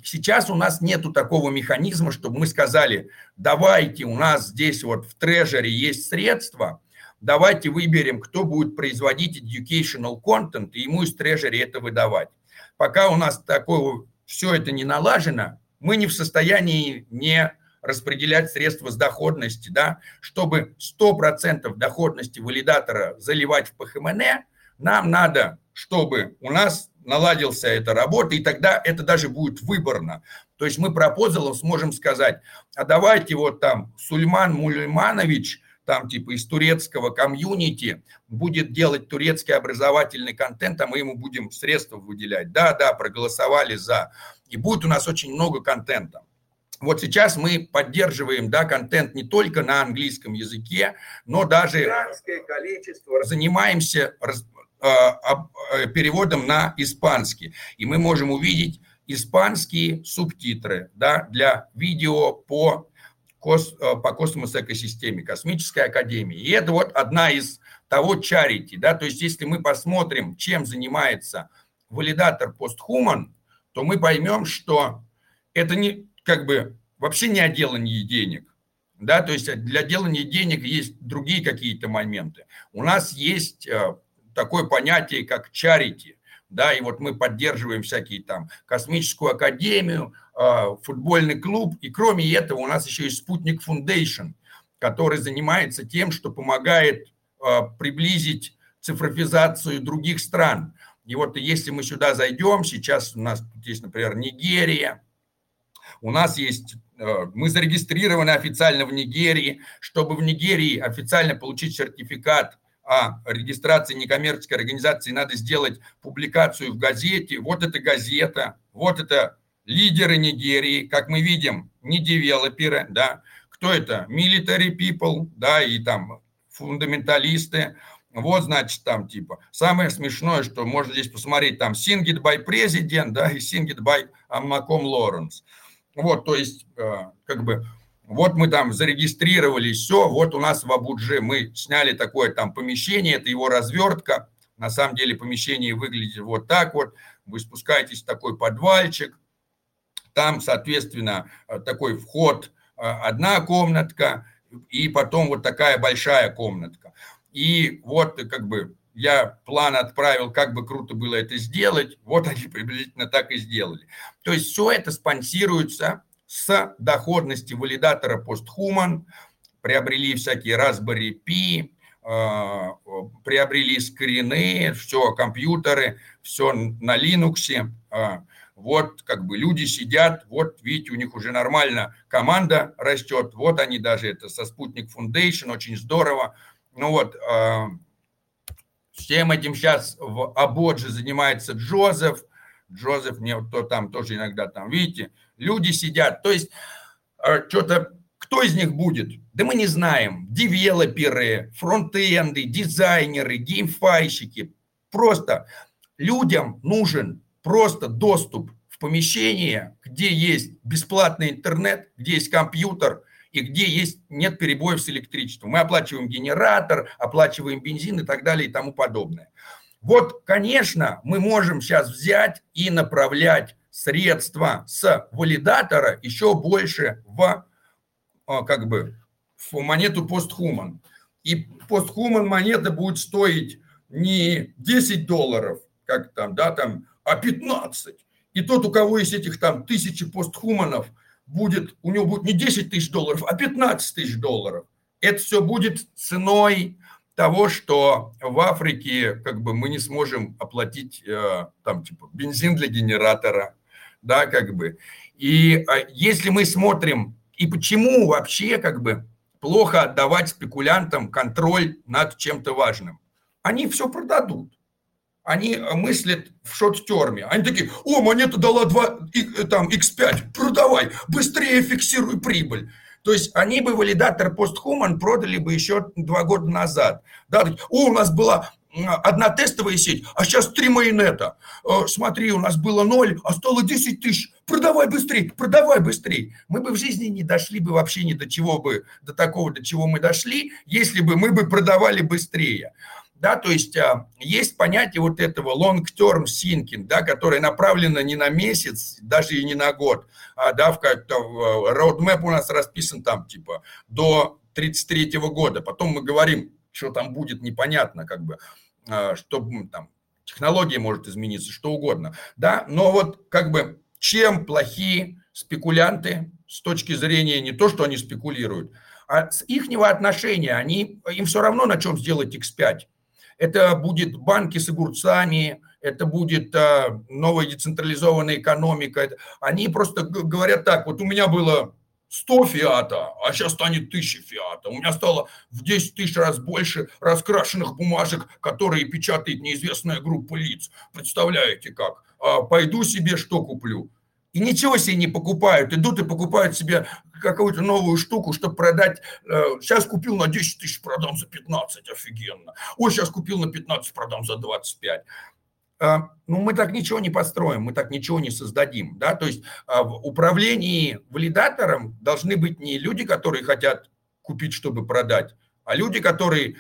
сейчас у нас нету такого механизма, чтобы мы сказали, давайте, у нас здесь вот в трежере есть средства – давайте выберем, кто будет производить educational content, и ему из трежери это выдавать. Пока у нас такое все это не налажено, мы не в состоянии не распределять средства с доходности, да, чтобы 100% доходности валидатора заливать в ПХМН, нам надо, чтобы у нас наладился эта работа, и тогда это даже будет выборно. То есть мы пропозалом сможем сказать, а давайте вот там Сульман Мулейманович – там типа из турецкого комьюнити будет делать турецкий образовательный контент, а мы ему будем средства выделять. Да, да, проголосовали за. И будет у нас очень много контента. Вот сейчас мы поддерживаем да, контент не только на английском языке, но даже занимаемся э, э, переводом на испанский. И мы можем увидеть испанские субтитры да, для видео по кос, э, по космос-экосистеме, космической академии. И это вот одна из того чарити, да, то есть если мы посмотрим, чем занимается валидатор постхуман, то мы поймем, что это не как бы вообще не о делании денег, да, то есть для делания денег есть другие какие-то моменты. У нас есть э, такое понятие, как чарити, да, и вот мы поддерживаем всякие там космическую академию, а, футбольный клуб, и кроме этого у нас еще есть Спутник Foundation, который занимается тем, что помогает а, приблизить цифровизацию других стран. И вот если мы сюда зайдем, сейчас у нас тут есть, например, Нигерия, у нас есть, а, мы зарегистрированы официально в Нигерии, чтобы в Нигерии официально получить сертификат о регистрации некоммерческой организации, надо сделать публикацию в газете. Вот эта газета, вот это лидеры Нигерии, как мы видим, не девелоперы, да, кто это? Military people, да, и там фундаменталисты, вот, значит, там типа. Самое смешное, что можно здесь посмотреть, там Singed by President, да, и Singed by Аммаком Лоренс. Вот, то есть, э, как бы, вот мы там зарегистрировали все, вот у нас в Абудже мы сняли такое там помещение, это его развертка. На самом деле помещение выглядит вот так вот. Вы спускаетесь в такой подвальчик, там, соответственно, э, такой вход, э, одна комнатка, и потом вот такая большая комнатка. И вот как бы я план отправил, как бы круто было это сделать, вот они [laughs] приблизительно так и сделали. То есть все это спонсируется с доходности валидатора PostHuman, приобрели всякие Raspberry Pi, э, приобрели скрины, все, компьютеры, все на Linux. Э, вот как бы люди сидят, вот видите, у них уже нормально команда растет, вот они даже это со Спутник Foundation, очень здорово. Ну вот, э, всем этим сейчас в Абодже занимается Джозеф, Джозеф, мне вот то там тоже иногда там, видите, люди сидят. То есть а, что-то, кто из них будет? Да мы не знаем. Девелоперы, фронтенды, дизайнеры, GameFi щики. Просто людям нужен просто доступ в помещение, где есть бесплатный интернет, где есть компьютер и где есть, нет перебоев с электричеством. Мы оплачиваем генератор, оплачиваем бензин и так далее и тому подобное. Вот, конечно, мы можем сейчас взять и направлять средства с валидатора еще больше в а, как бы в монету постхуман. И постхуман монета будет стоить не 10 долларов, как там, да, там, а 15. И тот, у кого есть этих там тысячи постхуманов, будет, у него будет не 10 тысяч долларов, а 15 тысяч долларов. это все будет ценой того, что в Африке как бы мы не сможем оплатить э, там типа бензин для генератора, да, как бы. И э, если мы смотрим, и почему вообще как бы плохо отдавать спекулянтам контроль над чем-то важным? Они все продадут они мыслят в шорт-терме. Они такие, о, монета дала 2, там, x5, продавай, быстрее фиксируй прибыль. То есть они бы валидатор постхуман продали бы еще два года назад. Да, о, у нас была одна тестовая сеть, а сейчас три майонета. Э, смотри, у нас было ноль, а стало 10 тысяч. Продавай быстрее, продавай быстрее. Мы бы в жизни не дошли бы вообще ни до чего бы, до такого, до чего мы дошли, если бы мы бы продавали быстрее да, то есть а, есть понятие вот этого long-term thinking, да, которое направлено не на месяц, даже и не на год, а, да, в как-то roadmap у нас расписан там, типа, до 33 года, потом мы говорим, что там будет непонятно, как бы, а, что там, технология может измениться, что угодно, да, но вот как бы чем плохие спекулянты с точки зрения не то, что они спекулируют, а с ихнего отношения, они, им все равно на чем сделать X5, это будет банки с огурцами, это будет а, новая децентрализованная экономика. Они просто говорят так, вот у меня было 100 фиата, а сейчас станет 1000 фиата. У меня стало в 10 тысяч раз больше раскрашенных бумажек, которые печатает неизвестная группа лиц. Представляете как? А, пойду себе что куплю? И ничего себе не покупают. Идут и покупают себе какую-то новую штуку, чтобы продать. Сейчас э, купил на 10 тысяч, продам за 15, офигенно. Ой, сейчас купил на 15, продам за 25 э, ну, мы так ничего не построим, мы так ничего не создадим. Да? То есть э, в управлении валидатором должны быть не люди, которые хотят купить, чтобы продать, а люди, которые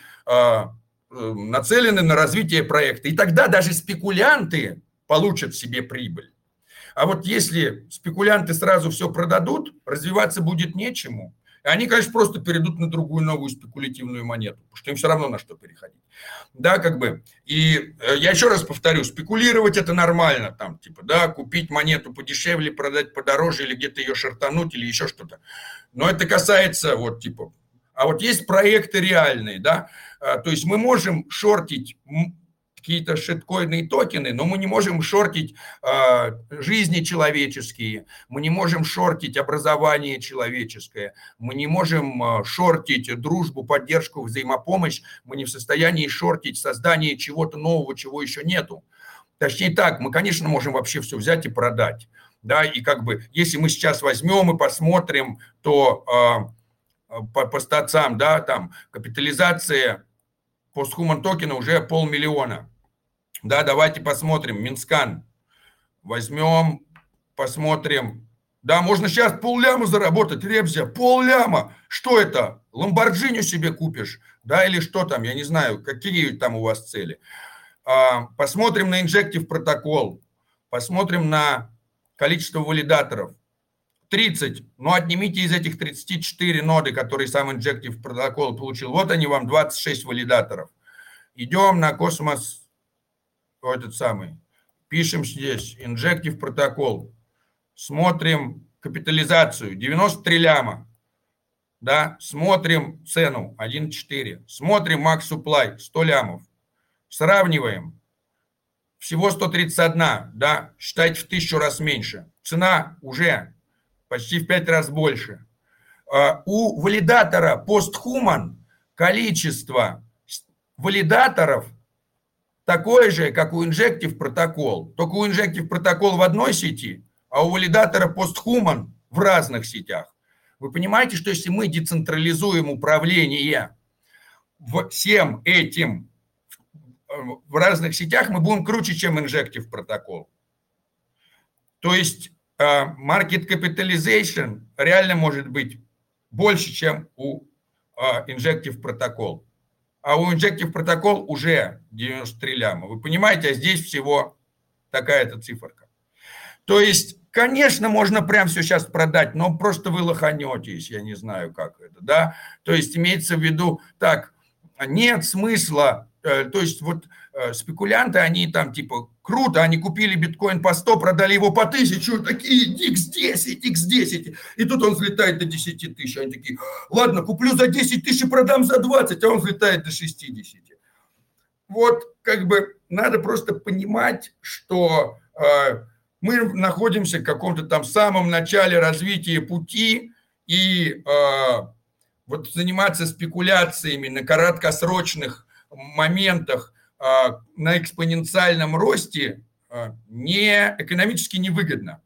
нацелены на развитие проекта. И тогда даже спекулянты получат себе прибыль. А вот если спекулянты сразу все продадут, развиваться будет нечему. Они, конечно, просто перейдут на другую новую спекулятивную монету, потому что им все равно на что переходить. Да, как бы. И э, я еще раз повторю, спекулировать это нормально, там, типа, да, купить монету подешевле, продать подороже, или где-то ее шартануть, или еще что-то. Но это касается, вот, типа, а вот есть проекты реальные, да, а, то есть мы можем шортить какие-то шиткоидные токены, но мы не можем шортить э, жизни человеческие, мы не можем шортить образование человеческое, мы не можем э, шортить дружбу, поддержку, взаимопомощь, мы не в состоянии шортить создание чего-то нового, чего еще нету. Точнее так, мы, конечно, можем вообще все взять и продать. Да, и как бы, если мы сейчас возьмем и посмотрим, то э, по, по stats ам, да, там капитализация Posthuman токена уже полмиллиона. Да, давайте посмотрим. Mintscan. Возьмем, посмотрим. Да, можно сейчас полляма заработать, Ребзя, полляма. Что это? Ламборджини себе купишь? Да, или что там? Я не знаю, какие там у вас цели. А, посмотрим на инжектив протокол. Посмотрим на количество валидаторов. 30. Ну, отнимите из этих 34 ноды, которые сам инжектив протокол получил. Вот они вам, 26 валидаторов. Идем на космос этот самый, пишем здесь инжектив протокол, смотрим капитализацию 93 ляма, да, смотрим цену 1.4, смотрим max supply 100 лямов, сравниваем, всего 131, да, считайте в тысячу раз меньше, цена уже почти в 5 раз больше. А, у валидатора PostHuman количество валидаторов – такое же, как у Injective протокол. Только у Injective протокол в одной сети, а у валидатора PostHuman в разных сетях. Вы понимаете, что если мы децентрализуем управление всем этим в разных сетях, мы будем круче, чем Injective протокол. То есть market capitalization реально может быть больше, чем у э, Injective протокол а у Injective протокол уже 93 ляма. Вы понимаете, а здесь всего такая-то циферка. То есть, конечно, можно прям все сейчас продать, но просто вы лоханетесь, я не знаю, как это, да. То есть, имеется в виду, так, нет смысла, э, то есть, вот э, спекулянты, они там типа круто, они купили биткоин по 100, продали его по 1000, такие x10, x10. И тут он взлетает до 10 тысяч. Они такие, ладно, куплю за 10 тысяч и продам за 20, а он взлетает до 60. Вот как бы надо просто понимать, что э, мы находимся в каком-то там самом начале развития пути, и э, вот заниматься спекуляциями на краткосрочных моментах на экспоненциальном росте э, не экономически невыгодно.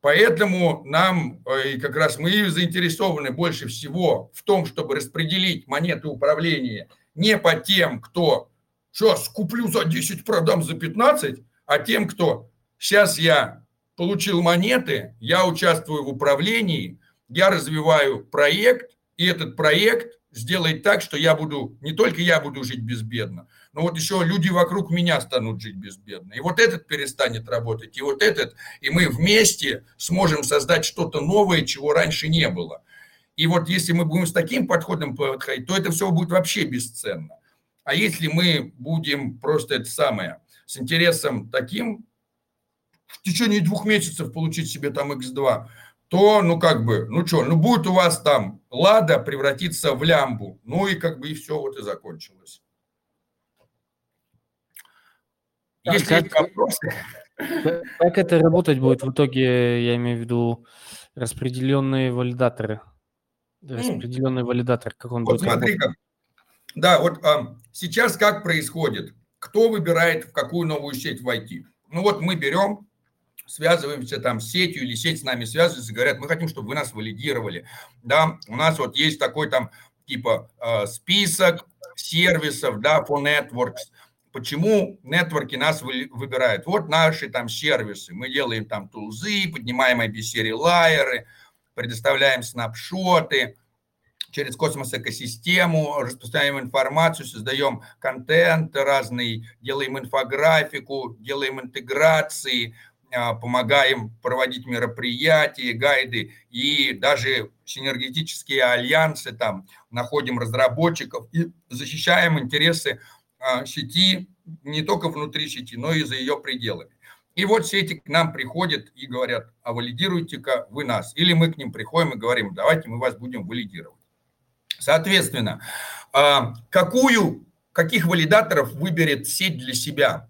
Поэтому нам, э, и как раз мы заинтересованы больше всего в том, чтобы распределить монеты управления не по тем, кто сейчас куплю за 10, продам за 15, а тем, кто сейчас я получил монеты, я участвую в управлении, я развиваю проект, и этот проект сделает так, что я буду, не только я буду жить безбедно, но вот еще люди вокруг меня станут жить безбедно. И вот этот перестанет работать, и вот этот, и мы вместе сможем создать что-то новое, чего раньше не было. И вот если мы будем с таким подходом подходить, то это все будет вообще бесценно. А если мы будем просто это самое, с интересом таким, в течение двух месяцев получить себе там X2, то, ну, как бы, ну, что, ну, будет у вас там Лада превратиться в лямбу. Ну, и как бы и все вот и закончилось. Так, Если как, вопросы... [laughs] Как это работать будет в итоге, я имею в виду распределенные валидаторы? Распределенный валидатор, как он вот будет смотри, работать? Как, да, вот а, сейчас как происходит? Кто выбирает, в какую новую сеть войти? Ну вот мы берем связываемся там с сетью или сеть с нами связывается, говорят, мы хотим, чтобы вы нас валидировали. Да, у нас вот есть такой там типа э, список сервисов, да, по networks. Почему нетворки нас выбирают? Вот наши там сервисы. Мы делаем там тулзы, поднимаем IP-серии лайеры, предоставляем снапшоты, через космос экосистему, распространяем информацию, создаем контент разный, делаем инфографику, делаем интеграции, помогаем проводить мероприятия, гайды и даже синергетические альянсы, там находим разработчиков и защищаем интересы а, сети не только внутри сети, но и за ее пределами. И вот сети к нам приходят и говорят, а валидируйте-ка вы нас. Или мы к ним приходим и говорим, давайте мы вас будем валидировать. Соответственно, а, какую, каких валидаторов выберет сеть для себя?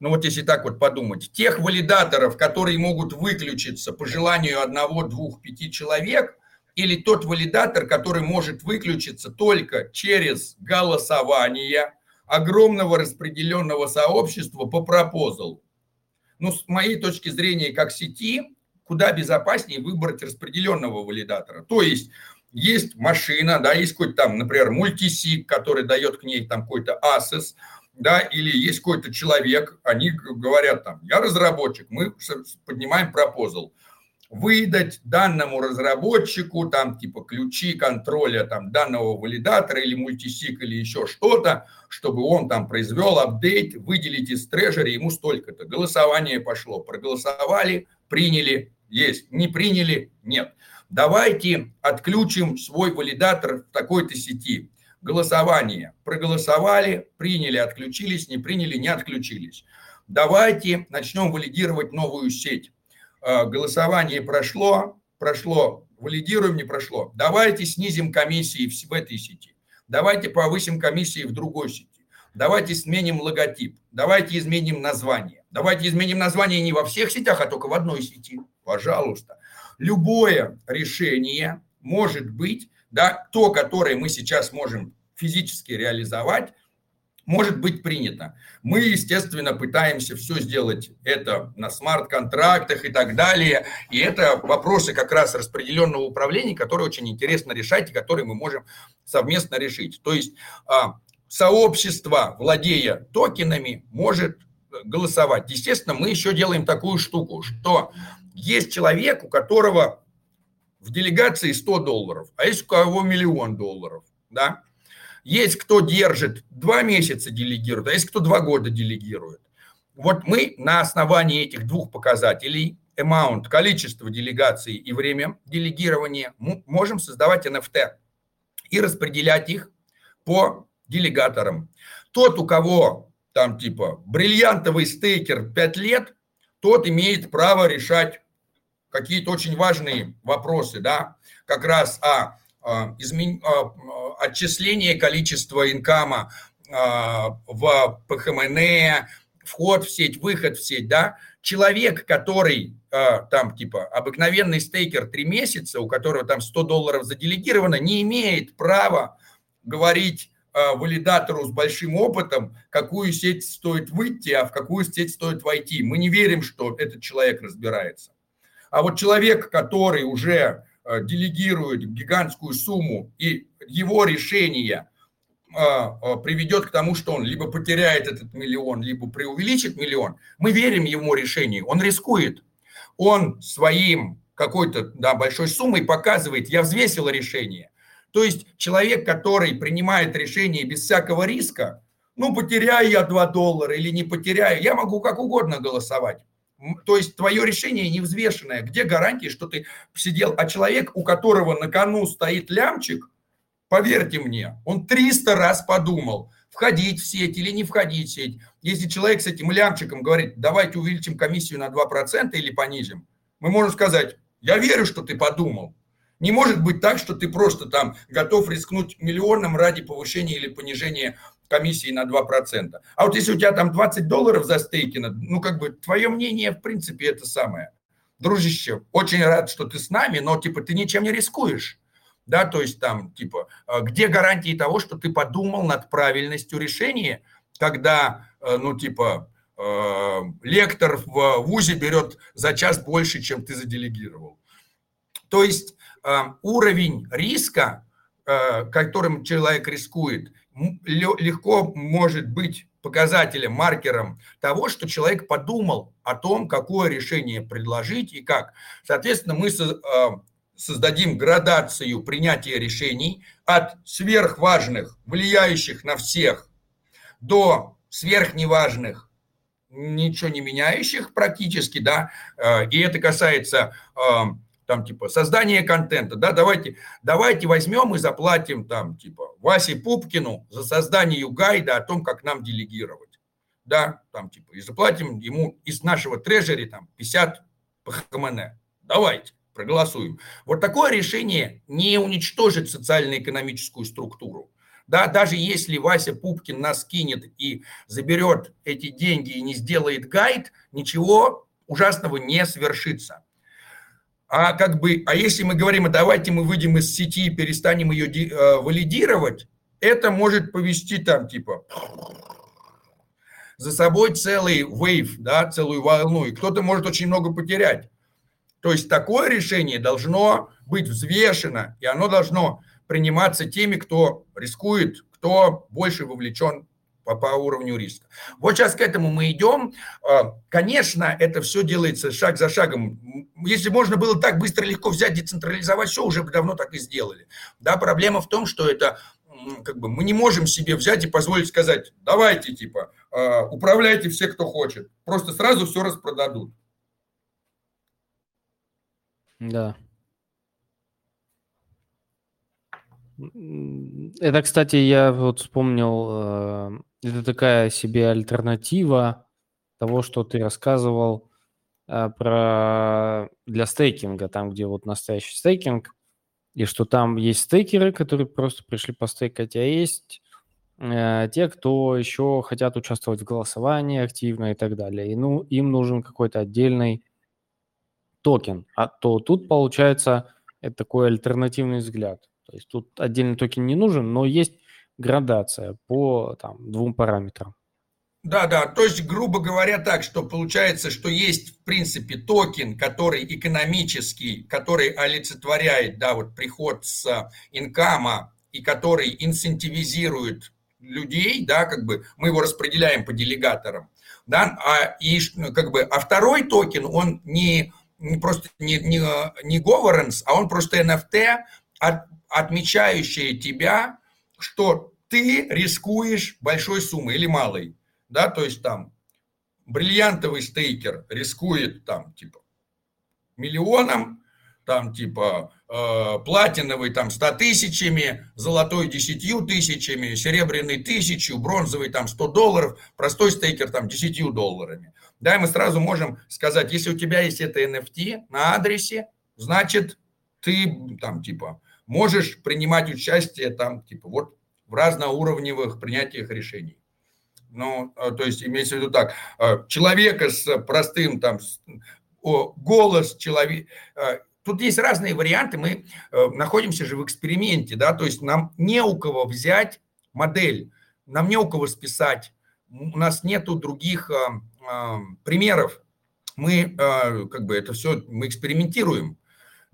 Ну вот если так вот подумать, тех валидаторов, которые могут выключиться по желанию одного, двух, пяти человек, или тот валидатор, который может выключиться только через голосование огромного распределенного сообщества по пропозалу. Ну, с моей точки зрения, как сети, куда безопаснее выбрать распределенного валидатора. То есть есть машина, да, есть какой-то там, например, мультисик, который дает к ней там какой-то ASIS, да, или есть какой-то человек, они говорят там, я разработчик, мы поднимаем пропозал, выдать данному разработчику там типа ключи контроля там данного валидатора или мультисик или еще что-то, чтобы он там произвел апдейт, выделить из трежери ему столько-то. Голосование пошло, проголосовали, приняли, есть, не приняли, нет. Давайте отключим свой валидатор в такой-то сети голосование. Проголосовали, приняли, отключились, не приняли, не отключились. Давайте начнем валидировать новую сеть. А, голосование прошло, прошло, валидируем, не прошло. Давайте снизим комиссии в этой сети. Давайте повысим комиссии в другой сети. Давайте сменим логотип. Давайте изменим название. Давайте изменим название не во всех сетях, а только в одной сети. Пожалуйста. Любое решение может быть, да, то, которое мы сейчас можем физически реализовать, может быть принято. Мы, естественно, пытаемся все сделать это на смарт-контрактах и так далее. И это вопросы как раз распределенного управления, которые очень интересно решать и которые мы можем совместно решить. То есть а, сообщество, владея токенами, может голосовать. Естественно, мы еще делаем такую штуку, что есть человек, у которого в делегации 100 долларов, а есть у кого миллион долларов. Да? Есть кто держит два месяца делегирует, а есть кто два года делегирует. Вот мы на основании этих двух показателей, amount, количество делегаций и время делегирования, можем создавать NFT и распределять их по делегаторам. Тот, у кого там типа бриллиантовый стейкер 5 лет, тот имеет право решать какие-то очень важные вопросы, да, как раз о, о измен... о, отчислении количества инкама а, в ПХМН, вход в сеть, выход в сеть, да, человек, который а, там типа обыкновенный стейкер 3 месяца, у которого там 100 долларов заделегировано, не имеет права говорить а, валидатору с большим опытом, какую сеть стоит выйти, а в какую сеть стоит войти. Мы не верим, что этот человек разбирается. А вот человек, который уже а, делегирует гигантскую сумму, и его решение приведет к тому, что он либо потеряет этот миллион, либо преувеличит миллион, мы верим ему решению, он рискует. Он своим какой-то да, большой суммой показывает, я взвесил решение, то есть человек, который принимает решение без всякого риска, ну, потеряю я 2 доллара или не потеряю, я могу как угодно голосовать. То есть твое решение невзвешенное. Где гарантии, что ты сидел? А человек, у которого на кону стоит лямчик, поверьте мне, он 300 раз подумал, входить в сеть или не входить в сеть. Если человек с этим лямчиком говорит, давайте увеличим комиссию на 2% или понизим, мы можем сказать, я верю, что ты подумал, не может быть так, что ты просто там готов рискнуть миллионом ради повышения или понижения комиссии на 2%. А вот если у тебя там 20 долларов за стейкино, ну как бы твое мнение в принципе это самое. Дружище, очень рад, что ты с нами, но типа ты ничем не рискуешь. Да, то есть там типа, а где гарантии того, что ты подумал над правильностью решения, когда, э, ну типа, э, лектор в ВУЗе берет за час больше, чем ты заделегировал. То есть Э, уровень риска, э, которым человек рискует, легко может быть показателем, маркером того, что человек подумал о том, какое решение предложить и как. Соответственно, мы э, создадим градацию принятия решений от сверхважных, влияющих на всех, до сверхневажных, ничего не меняющих практически, да, и это касается там типа создание контента, да, давайте, давайте возьмем и заплатим там типа Васе Пупкину за создание гайда о том, как нам делегировать, да, там типа, и заплатим ему из нашего трежери там 50 ПХМН, давайте, проголосуем. Вот такое решение не уничтожит социально-экономическую структуру. Да, даже если Вася Пупкин нас кинет и заберет эти деньги и не сделает гайд, ничего ужасного не свершится. А как бы, а если мы говорим, а давайте мы выйдем из сети и перестанем ее э, валидировать, это может повести там типа за собой целый вейв, да, целую волну, и кто-то может очень много потерять. То есть такое решение должно быть взвешено, и оно должно приниматься теми, кто рискует, кто больше вовлечен по, по уровню риска. Вот сейчас к этому мы идем. А, конечно, это все делается шаг за шагом. Если можно было так быстро легко взять, децентрализовать все, уже бы давно так и сделали. Да, проблема в том, что это как бы мы не можем себе взять и позволить сказать, давайте, типа, а, управляйте все, кто хочет. Просто сразу все распродадут. Да. Это, кстати, я вот вспомнил, э, это такая себе альтернатива того, что ты рассказывал э, про для стейкинга, там, где вот настоящий стейкинг, и что там есть стейкеры, которые просто пришли постейкать, а есть э, те, кто еще хотят участвовать в голосовании активно и так далее. И ну, им нужен какой-то отдельный токен. А то тут получается это такой альтернативный взгляд. То есть тут отдельный токен не нужен, но есть градация по там, двум параметрам. Да, да, то есть, грубо говоря, так, что получается, что есть, в принципе, токен, который экономический, который олицетворяет, да, вот приход с income а и который инцентивизирует людей, да, как бы мы его распределяем по делегаторам, да, а, и, как бы, а второй токен, он не, не просто не, не, не governance, а он просто NFT, от, отмечающее тебя, что ты рискуешь большой суммой или малой. Да, то есть там бриллиантовый стейкер рискует там типа миллионом, там типа э, платиновый там 100 тысячами, золотой 10 тысячами, серебряный тысячу, бронзовый там 100 долларов, простой стейкер там 10 долларами. Да, и мы сразу можем сказать, если у тебя есть это NFT на адресе, значит, ты там типа можешь принимать участие там типа вот в разноуровневых принятиях решений. Ну, а, то есть имеется в виду так, а, человека с простым там голос человека. Тут есть разные варианты, мы э, находимся же в эксперименте, да, то есть нам не у кого взять модель, нам не у кого списать, у нас нету других а, примеров, мы как бы это все, мы экспериментируем,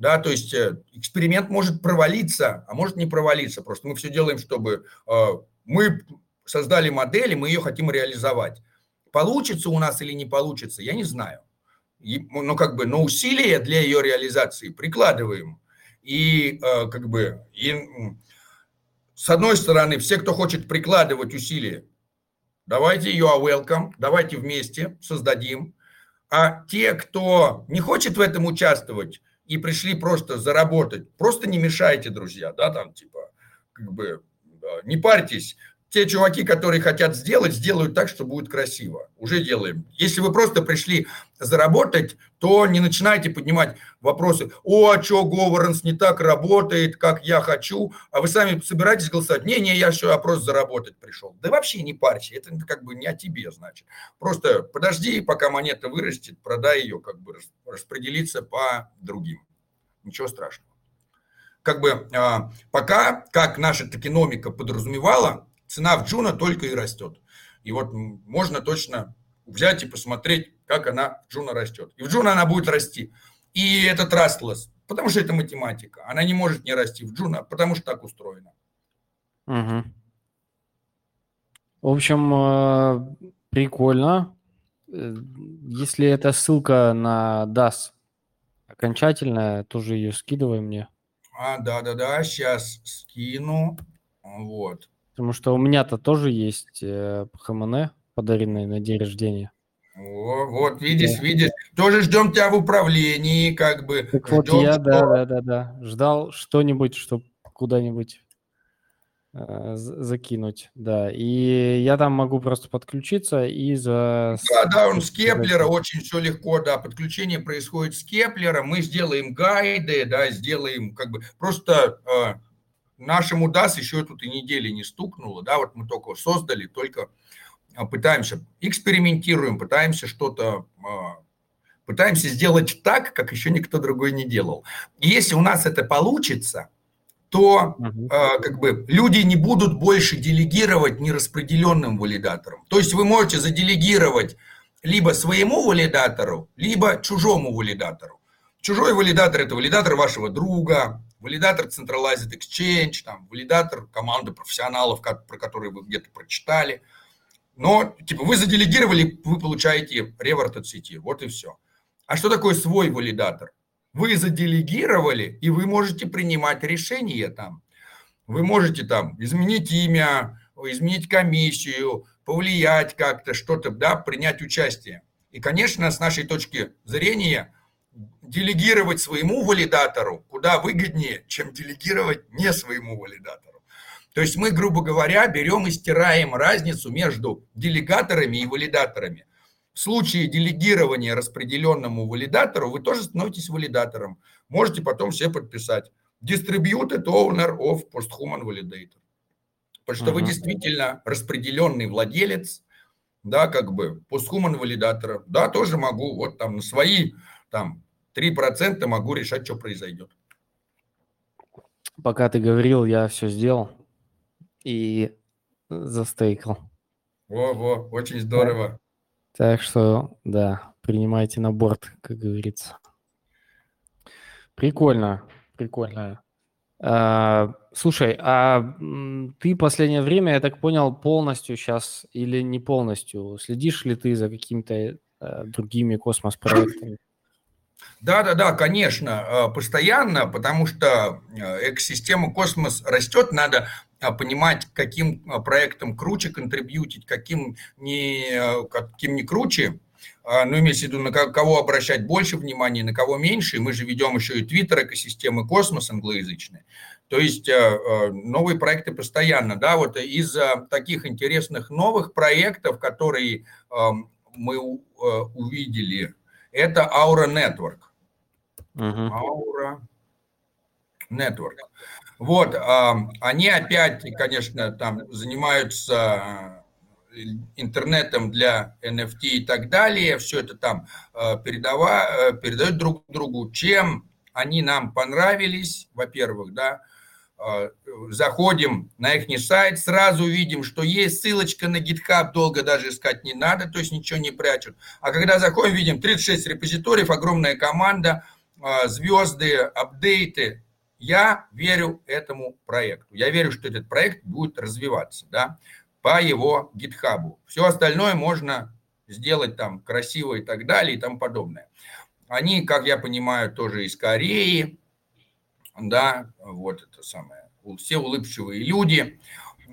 да, то есть э, эксперимент может провалиться, а может не провалиться, просто мы все делаем, чтобы мы создали модель, и мы ее хотим реализовать. Получится у нас или не получится, я не знаю. Но как бы, но усилия для ее реализации прикладываем. И э, как бы, и, с одной стороны, все, кто хочет прикладывать усилия, давайте are welcome, давайте вместе создадим. А те, кто не хочет в этом участвовать и пришли просто заработать, просто не мешайте, друзья, да, там типа, как бы, не парьтесь, те чуваки, которые хотят сделать, сделают так, что будет красиво. Уже делаем. Если вы просто пришли заработать, то не начинайте поднимать вопросы. О, а что Говоренс не так работает, как я хочу. А вы сами собираетесь голосовать. Не-не, я все, я просто заработать пришел. Да вообще не парься, это как бы не о тебе, значит. Просто подожди, пока монета вырастет, продай ее, как бы распределиться по другим. Ничего страшного. Как бы а, пока, как наша токеномика подразумевала, цена в Juno только и растет. И вот можно точно взять и посмотреть, как она в Juno растет. И в Juno она будет расти. И это trustless, потому что это математика. Она не может не расти в Juno, потому что так устроено. Угу. В общем, э, прикольно. Э, если это ссылка на DAS окончательная, тоже ее скидывай мне. А, да-да-да, сейчас скину. Вот. Потому что у меня-то тоже есть э, ХМН, подаренные на день рождения. О, вот, видишь, да. видишь, тоже ждем тебя в управлении, как бы. Так ждем, вот я, что... да, да, да, да, ждал что-нибудь, чтобы куда-нибудь э, закинуть, да. И я там могу просто подключиться и за... Да, да, он с Кеплера, очень все легко, да, подключение происходит с Кеплера, мы сделаем гайды, да, сделаем как бы просто... Э, нашему ДАС еще тут и недели не стукнуло, да, вот мы только создали, только а, пытаемся, экспериментируем, пытаемся что-то, а, пытаемся сделать так, как еще никто другой не делал. И если у нас это получится, то uh как бы люди не будут больше делегировать нераспределенным валидаторам. То есть вы можете заделегировать либо своему валидатору, либо чужому валидатору. Чужой валидатор – это валидатор вашего друга, валидатор Centralized Exchange, там, валидатор команды профессионалов, как, про которые вы где-то прочитали. Но, типа, вы заделегировали, вы получаете реворд от сети, вот и все. А что такое свой валидатор? Вы заделегировали, и вы можете принимать решения там. Вы можете там изменить имя, изменить комиссию, повлиять как-то, что-то, да, принять участие. И, конечно, с нашей точки зрения – делегировать своему валидатору куда выгоднее, чем делегировать не своему валидатору. То есть мы, грубо говоря, берем и стираем разницу между делегаторами и валидаторами. В случае делегирования распределенному валидатору вы тоже становитесь валидатором. Можете потом все подписать. Distributed Owner of Posthuman Validator. Потому что uh-huh. вы действительно распределенный владелец, да, как бы, постхуман валидатора. Да, тоже могу, вот там на свои там 3% могу решать, что произойдет. Пока ты говорил, я все сделал и застейкал. Во-во, очень здорово. Так что, да, принимайте на борт, как говорится. Прикольно, прикольно. А, слушай, а ты последнее время, я так понял, полностью сейчас или не полностью, следишь ли ты за какими-то а, другими космос-проектами? Да, да, да, конечно, э, постоянно, потому что э, экосистема космос растет, надо э, понимать, каким проектом круче контрибьютить, каким не, каким не круче. а, ну, имеется в виду, на кого обращать больше внимания, на кого меньше. И мы же ведем еще и Твиттер, экосистемы космос англоязычные. То есть новые проекты постоянно, да, вот из таких интересных новых проектов, которые эм, мы увидели, это Aura Network. Uh-huh. Aura Network. Вот, они опять, конечно, там занимаются интернетом для NFT и так далее, все это там э, передава, э, передают друг другу. Чем они нам понравились, во-первых, да, э, заходим на их сайт, сразу видим, что есть ссылочка на GitHub, долго даже искать не надо, то есть ничего не прячут. А когда заходим, видим 36 репозиториев, огромная команда, звезды, апдейты. Я верю этому проекту. Я верю, что этот проект будет развиваться. Да? по его гитхабу. Все остальное можно сделать там красиво и так далее и тому подобное. Они, как я понимаю, тоже из Кореи, да, вот это самое, все улыбчивые люди.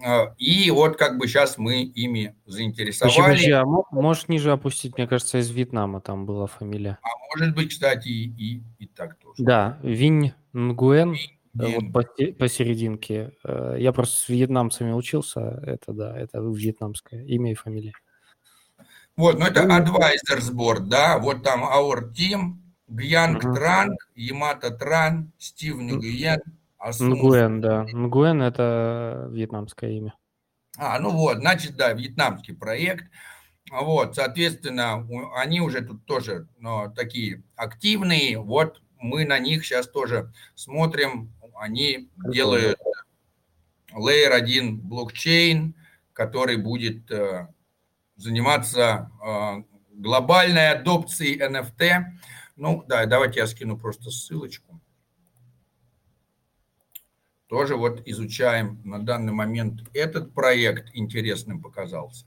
А, и вот как бы сейчас мы ими заинтересовали. Почему, а можешь ниже опустить, мне кажется, из Вьетнама там была фамилия. А может быть, кстати, и, и, и так тоже. Да, Винь Нгуэн. Винь вот посерединке. Э, я просто с вьетнамцами учился. Это да, это вьетнамское имя и фамилия. Вот, ну это Advisors Board, да, вот там Our Team, Гьянг. Транг, Ямато Тран, Стив Нгуен. Нгуен, да. Нгуен – это вьетнамское имя. А, ну вот, значит, да, вьетнамский проект. Вот, соответственно, они уже тут тоже ну, такие активные. Вот мы на них сейчас тоже смотрим, они делают Layer 1 блокчейн, который будет э, заниматься э, глобальной адопцией NFT. Ну, да, давайте я скину просто ссылочку. Тоже вот изучаем на данный момент этот проект, интересным показался.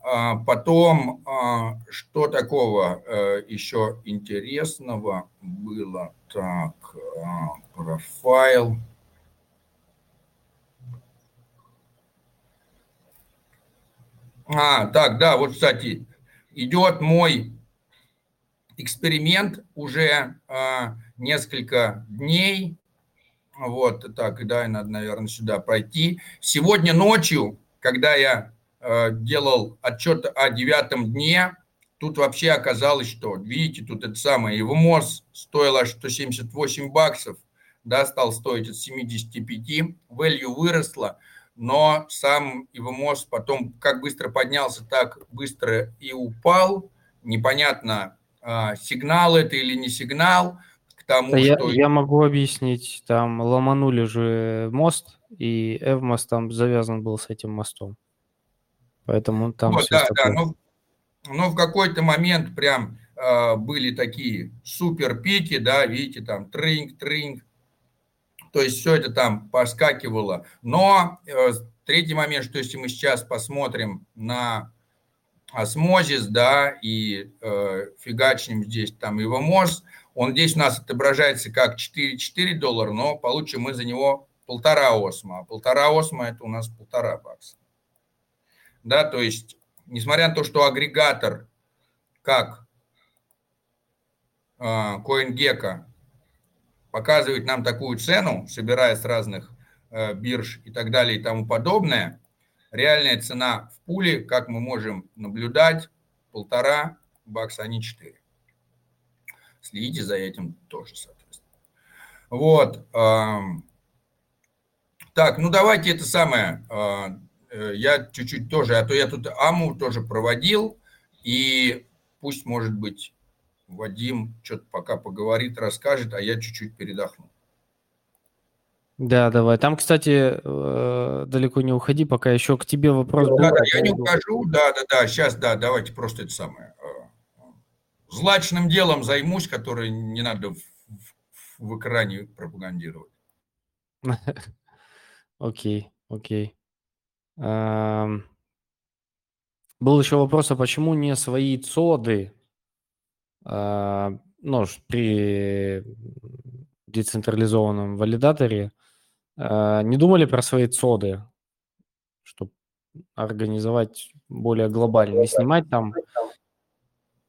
А, потом, а, что такого э, еще интересного было? Так, а, профайл. А, так, да, вот, кстати, идет мой эксперимент уже несколько дней. Вот, так, да, надо, наверное, сюда пройти. Сегодня ночью, когда я Э, делал отчет о девятом дне, тут вообще оказалось, что, видите, тут это самое, его МОЗ стоил аж 178 баксов, да, стал стоить от 75, value выросла, но сам его ИВМОС потом как быстро поднялся, так быстро и упал. Непонятно, а, сигнал это или не сигнал к тому, да что... Я, я могу объяснить, там ломанули же мост, и Эвмос там завязан был с этим мостом. Поэтому там вот, да, да, но, но в какой-то момент прям э, были такие супер пики, да, видите, там тринг, тринг, то есть все это там поскакивало. Но э, третий момент, что если мы сейчас посмотрим на осмозис, да, и э, фигачнем здесь там его моз, он здесь у нас отображается как 4,4 доллара, но получим мы за него полтора осма. А полтора осма это у нас полтора бакса да, то есть, несмотря на то, что агрегатор, как а, CoinGecko, показывает нам такую цену, собирая с разных э, бирж и так далее и тому подобное, реальная цена в пуле, как мы можем наблюдать, полтора бакса, а не четыре. Следите за этим тоже, соответственно. Вот. Так, ну давайте это самое а, Э, я чуть-чуть тоже, а то я тут АМУ тоже проводил, и пусть, может быть, Вадим что-то пока поговорит, расскажет, а я чуть-чуть передохну. Да, давай. Там, кстати, э, далеко не уходи, пока еще к тебе вопрос. Да, да, я не ухожу, да, да, да, сейчас, да, давайте просто это самое. Э, злачным делом займусь, которое не надо в, в, в экране пропагандировать. [laughs] Окей, окей. Был еще вопрос, а почему не свои цоды, а, ну, при децентрализованном валидаторе, не думали про свои цоды, чтобы организовать более глобально, не снимать там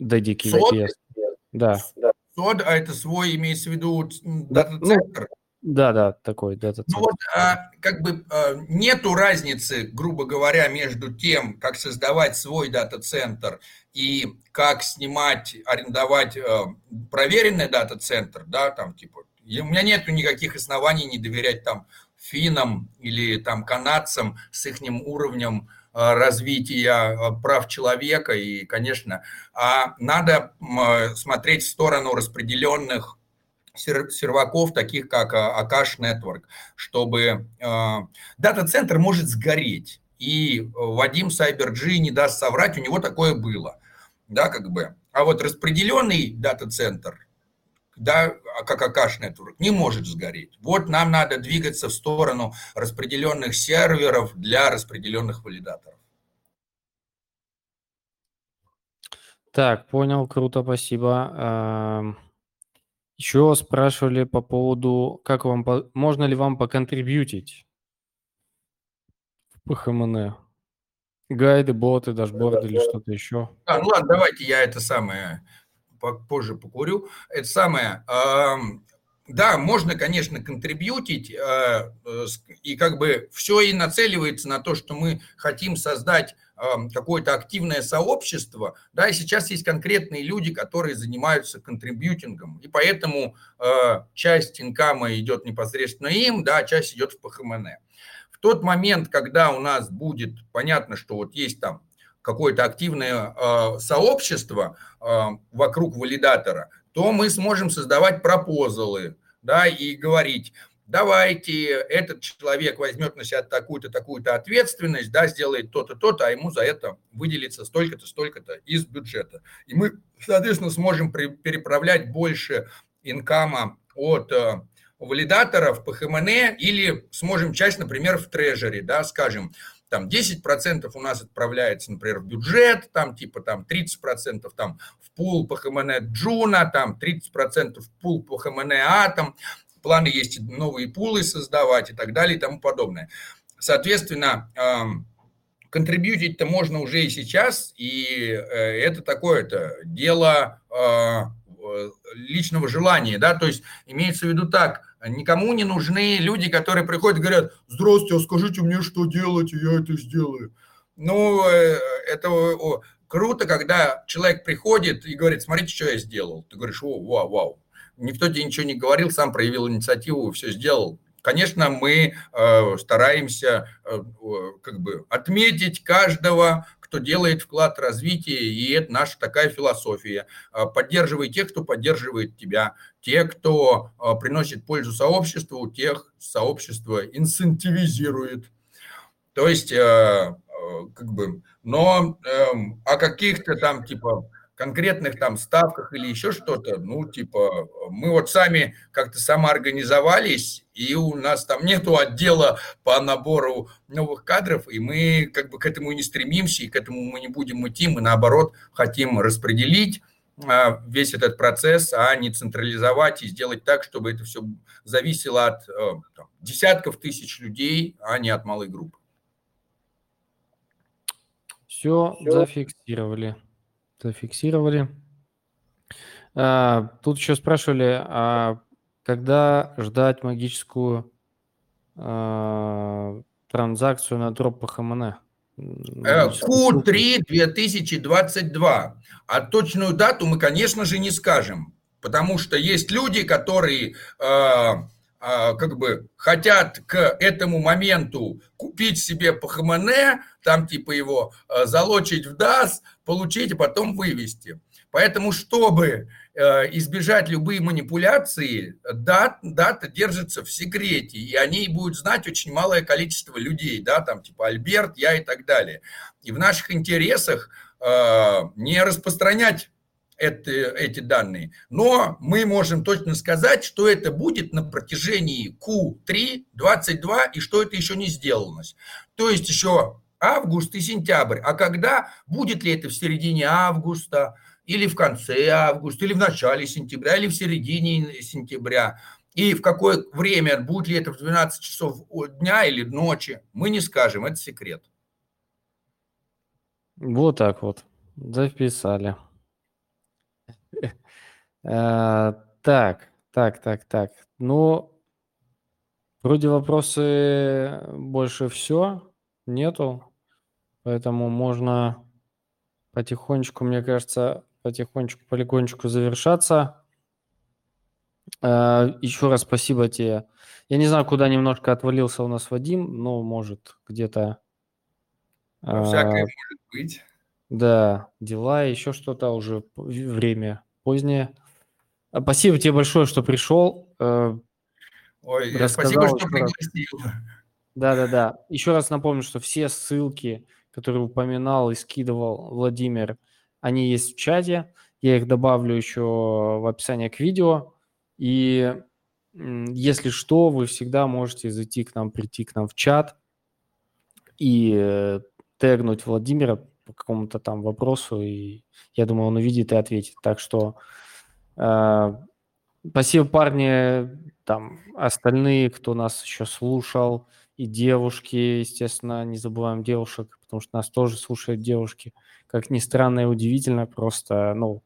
dedicated. Да. Сод, а это свой, имеется в виду дата-центр? Да, да, такой дата Ну вот, а, как бы а, нету разницы, грубо говоря, между тем, как создавать свой дата-центр и как снимать, арендовать а, проверенный дата-центр, да, там типа, у меня нету никаких оснований не доверять там финнам или там канадцам с их уровнем а, развития а, прав человека и, конечно, а надо смотреть в сторону распределенных серваков, таких как Akash Network, чтобы дата-центр может сгореть. И Вадим Сайберджи не даст соврать, у него такое было. Да, как бы. А вот распределенный дата-центр, да, как Akash Network, не может сгореть. Вот нам надо двигаться в сторону распределенных серверов для распределенных валидаторов. Так, понял, круто, спасибо. Еще спрашивали по поводу, как вам, можно ли вам поконтрибьютить в PHMN? Гайды, боты, дашборды или что-то еще? А, ну ладно, давайте я это самое позже покурю. Это самое, да, можно, конечно, контрибьютить, э, и как бы все и нацеливается на то, что мы хотим создать какое-то активное сообщество, да, и сейчас есть конкретные люди, которые занимаются контрибьютингом, и поэтому э, часть инкама идет непосредственно им, да, а часть идет в ПХМН. В тот момент, когда у нас будет понятно, что вот есть там какое-то активное э, сообщество э, вокруг валидатора, то мы сможем создавать пропозалы, да, и говорить, давайте этот человек возьмет на себя такую-то, такую-то ответственность, да, сделает то-то, то-то, а ему за это выделится столько-то, столько-то из бюджета. И мы, соответственно, сможем переправлять больше income а от э, валидаторов PHMN или сможем часть, например, в treasury, да, скажем, там 10% у нас отправляется, например, в бюджет, там типа там 30% там в пул PHMN Juno, там 30% в пул PHMN Atom, планы есть новые пулы создавать и так далее и тому подобное. Соответственно, контрибьютить-то можно уже и сейчас, и э, это такое-то дело а, личного желания, да, то есть имеется в виду так, никому не нужны люди, которые приходят и говорят, здравствуйте, а скажите мне, что делать, и я это сделаю. Ну, э, это круто, когда человек приходит и говорит, смотрите, что я сделал. Ты говоришь, о, вау, вау, никто тебе ничего не говорил, сам проявил инициативу, все сделал. Конечно, мы э, стараемся э, как бы отметить каждого, кто делает вклад в развитие, и это наша такая философия. Э, поддерживай тех, кто поддерживает тебя, те, кто э, приносит пользу сообществу, тех сообщество инцентивизирует. То есть, э, как бы, но эм, о каких-то там типа конкретных там ставках или еще что-то, ну, типа, мы вот сами как-то самоорганизовались, и у нас там нету отдела по набору новых кадров, и мы как бы к этому не стремимся, и к этому мы не будем идти, мы наоборот хотим распределить а, весь этот процесс, а не централизовать и сделать так, чтобы это все зависело от э, там, десятков тысяч людей, а не от малой группы. Все, все. зафиксировали зафиксировали. А, тут еще спрашивали, а когда ждать магическую а, транзакцию на дроп ПХМН? Q3 2022. А точную дату мы, конечно же, не скажем, потому что есть люди, которые а, как бы хотят к этому моменту купить себе ПХМН, там типа его а, залочить в ДАС, получить, и потом вывести. Поэтому, чтобы э, избежать любые манипуляции, дат, дата держится в секрете, и о ней будет знать очень малое количество людей, да, там типа Альберт, я и так далее. И в наших интересах не распространять это, эти данные. Но мы можем точно сказать, что это будет на протяжении Q3, 22 и что это еще не сделалось. То есть еще август и сентябрь. А когда? Будет ли это в середине августа, или в конце августа, или в начале сентября, или в середине сентября? И в какое время, будет ли это в 12 часов дня или ночи, мы не скажем, это секрет. Вот так вот, записали. Э, Так, так, так, так. Ну, вроде вопросы больше все нету, поэтому можно потихонечку, мне кажется, потихонечку, полигонечку завершаться. Э, Еще раз спасибо тебе. Я не знаю, куда немножко отвалился у нас Вадим, но может где-то Ну, Всякое э, может быть. Да, дела, еще что-то, уже время позднее. А, Спасибо тебе большое, что пришел. Э, Ой, Рассказал спасибо, что пригласил. Да-да-да. Еще раз напомню, что все ссылки, которые упоминал и скидывал Владимир, они есть в чате. Я их добавлю еще в описание к видео. И если что, вы всегда можете зайти к нам, прийти к нам в чат и э, тегнуть Владимира по какому-то там вопросу, и я думаю, он увидит и ответит. Так что э, спасибо, парни, там остальные, кто нас еще слушал, и девушки, естественно, не забываем девушек, потому что нас тоже слушают девушки. Как ни странно и удивительно, просто, ну,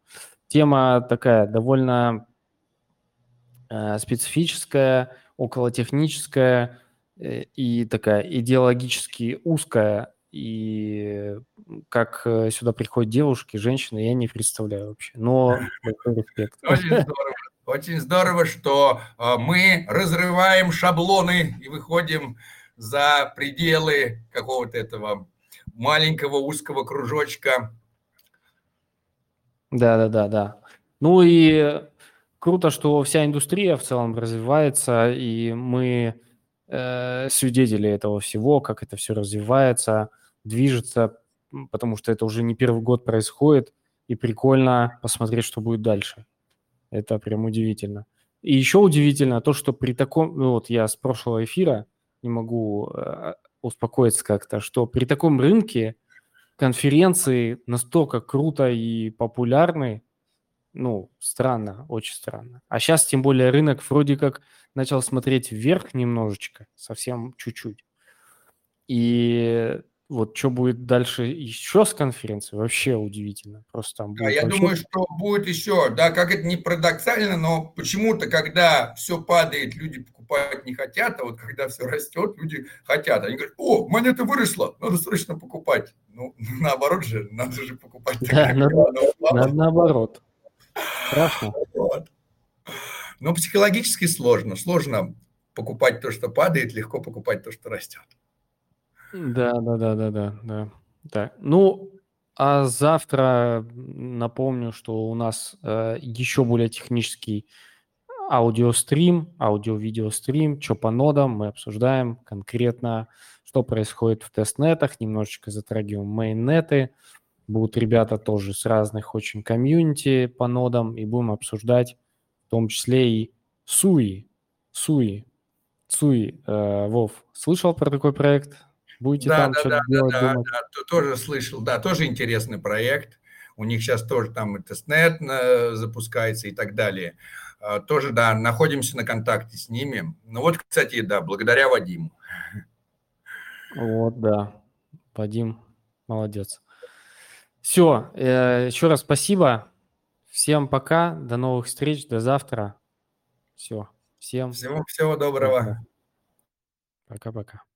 тема такая довольно э, специфическая, околотехническая э, и такая идеологически узкая. И как э, сюда приходят девушки, женщины, я не представляю вообще. Но [laughs] респект. Очень здорово. Очень здорово, что э, мы разрываем шаблоны и выходим за пределы какого-то этого маленького узкого кружочка. Да, да, да, да. Ну и круто, что вся индустрия в целом развивается, и мы э, свидетели этого всего, как это все развивается, движется, потому что это уже не первый год происходит, и прикольно посмотреть, что будет дальше. Это прям удивительно. И еще удивительно то, что при таком, ну вот я с прошлого эфира не могу э, успокоиться как-то, что при таком рынке конференции настолько круто и популярны, ну, странно, очень странно. А сейчас, тем более, рынок вроде как начал смотреть вверх немножечко, совсем чуть-чуть. И вот что будет дальше еще с конференцией, вообще удивительно. Просто там Да, будет я вообще- думаю, что будет еще, да, как это не парадоксально, но почему-то, когда все падает, люди покупать не хотят, а вот когда все растет, люди хотят. Они говорят, о, монета выросла, надо срочно покупать. Ну, [laughs] наоборот же, надо же покупать. [laughs] Да, тогда, надо- когда оно упало. На- наоборот. Страшно. Вот. Но психологически сложно. Сложно покупать то, что падает, легко покупать то, что растет. Да, да, да, да, да, да. Так, ну, а завтра напомню, что у нас э, еще более технический аудиострим, аудио-видеострим, что по нодам мы обсуждаем конкретно, что происходит в тестнетах, немножечко затрагиваем мейннеты. Будут ребята тоже с разных очень комьюнити по нодам, и будем обсуждать в том числе и Суи. Суи. Суи. Э, Вов, слышал про такой проект? Будете Да, там да, что-то да, делать, да, думать? да, то- тоже слышал, да, тоже интересный проект. У них сейчас тоже там и тестнет э, запускается и так далее. А, Тоже, да, находимся на контакте с ними. Ну вот, кстати, да, благодаря Вадиму. Вот, да. Вадим, молодец. Все, еще раз спасибо. Всем пока, до новых встреч, до завтра. Все, всем Всего, всего доброго. пока-пока.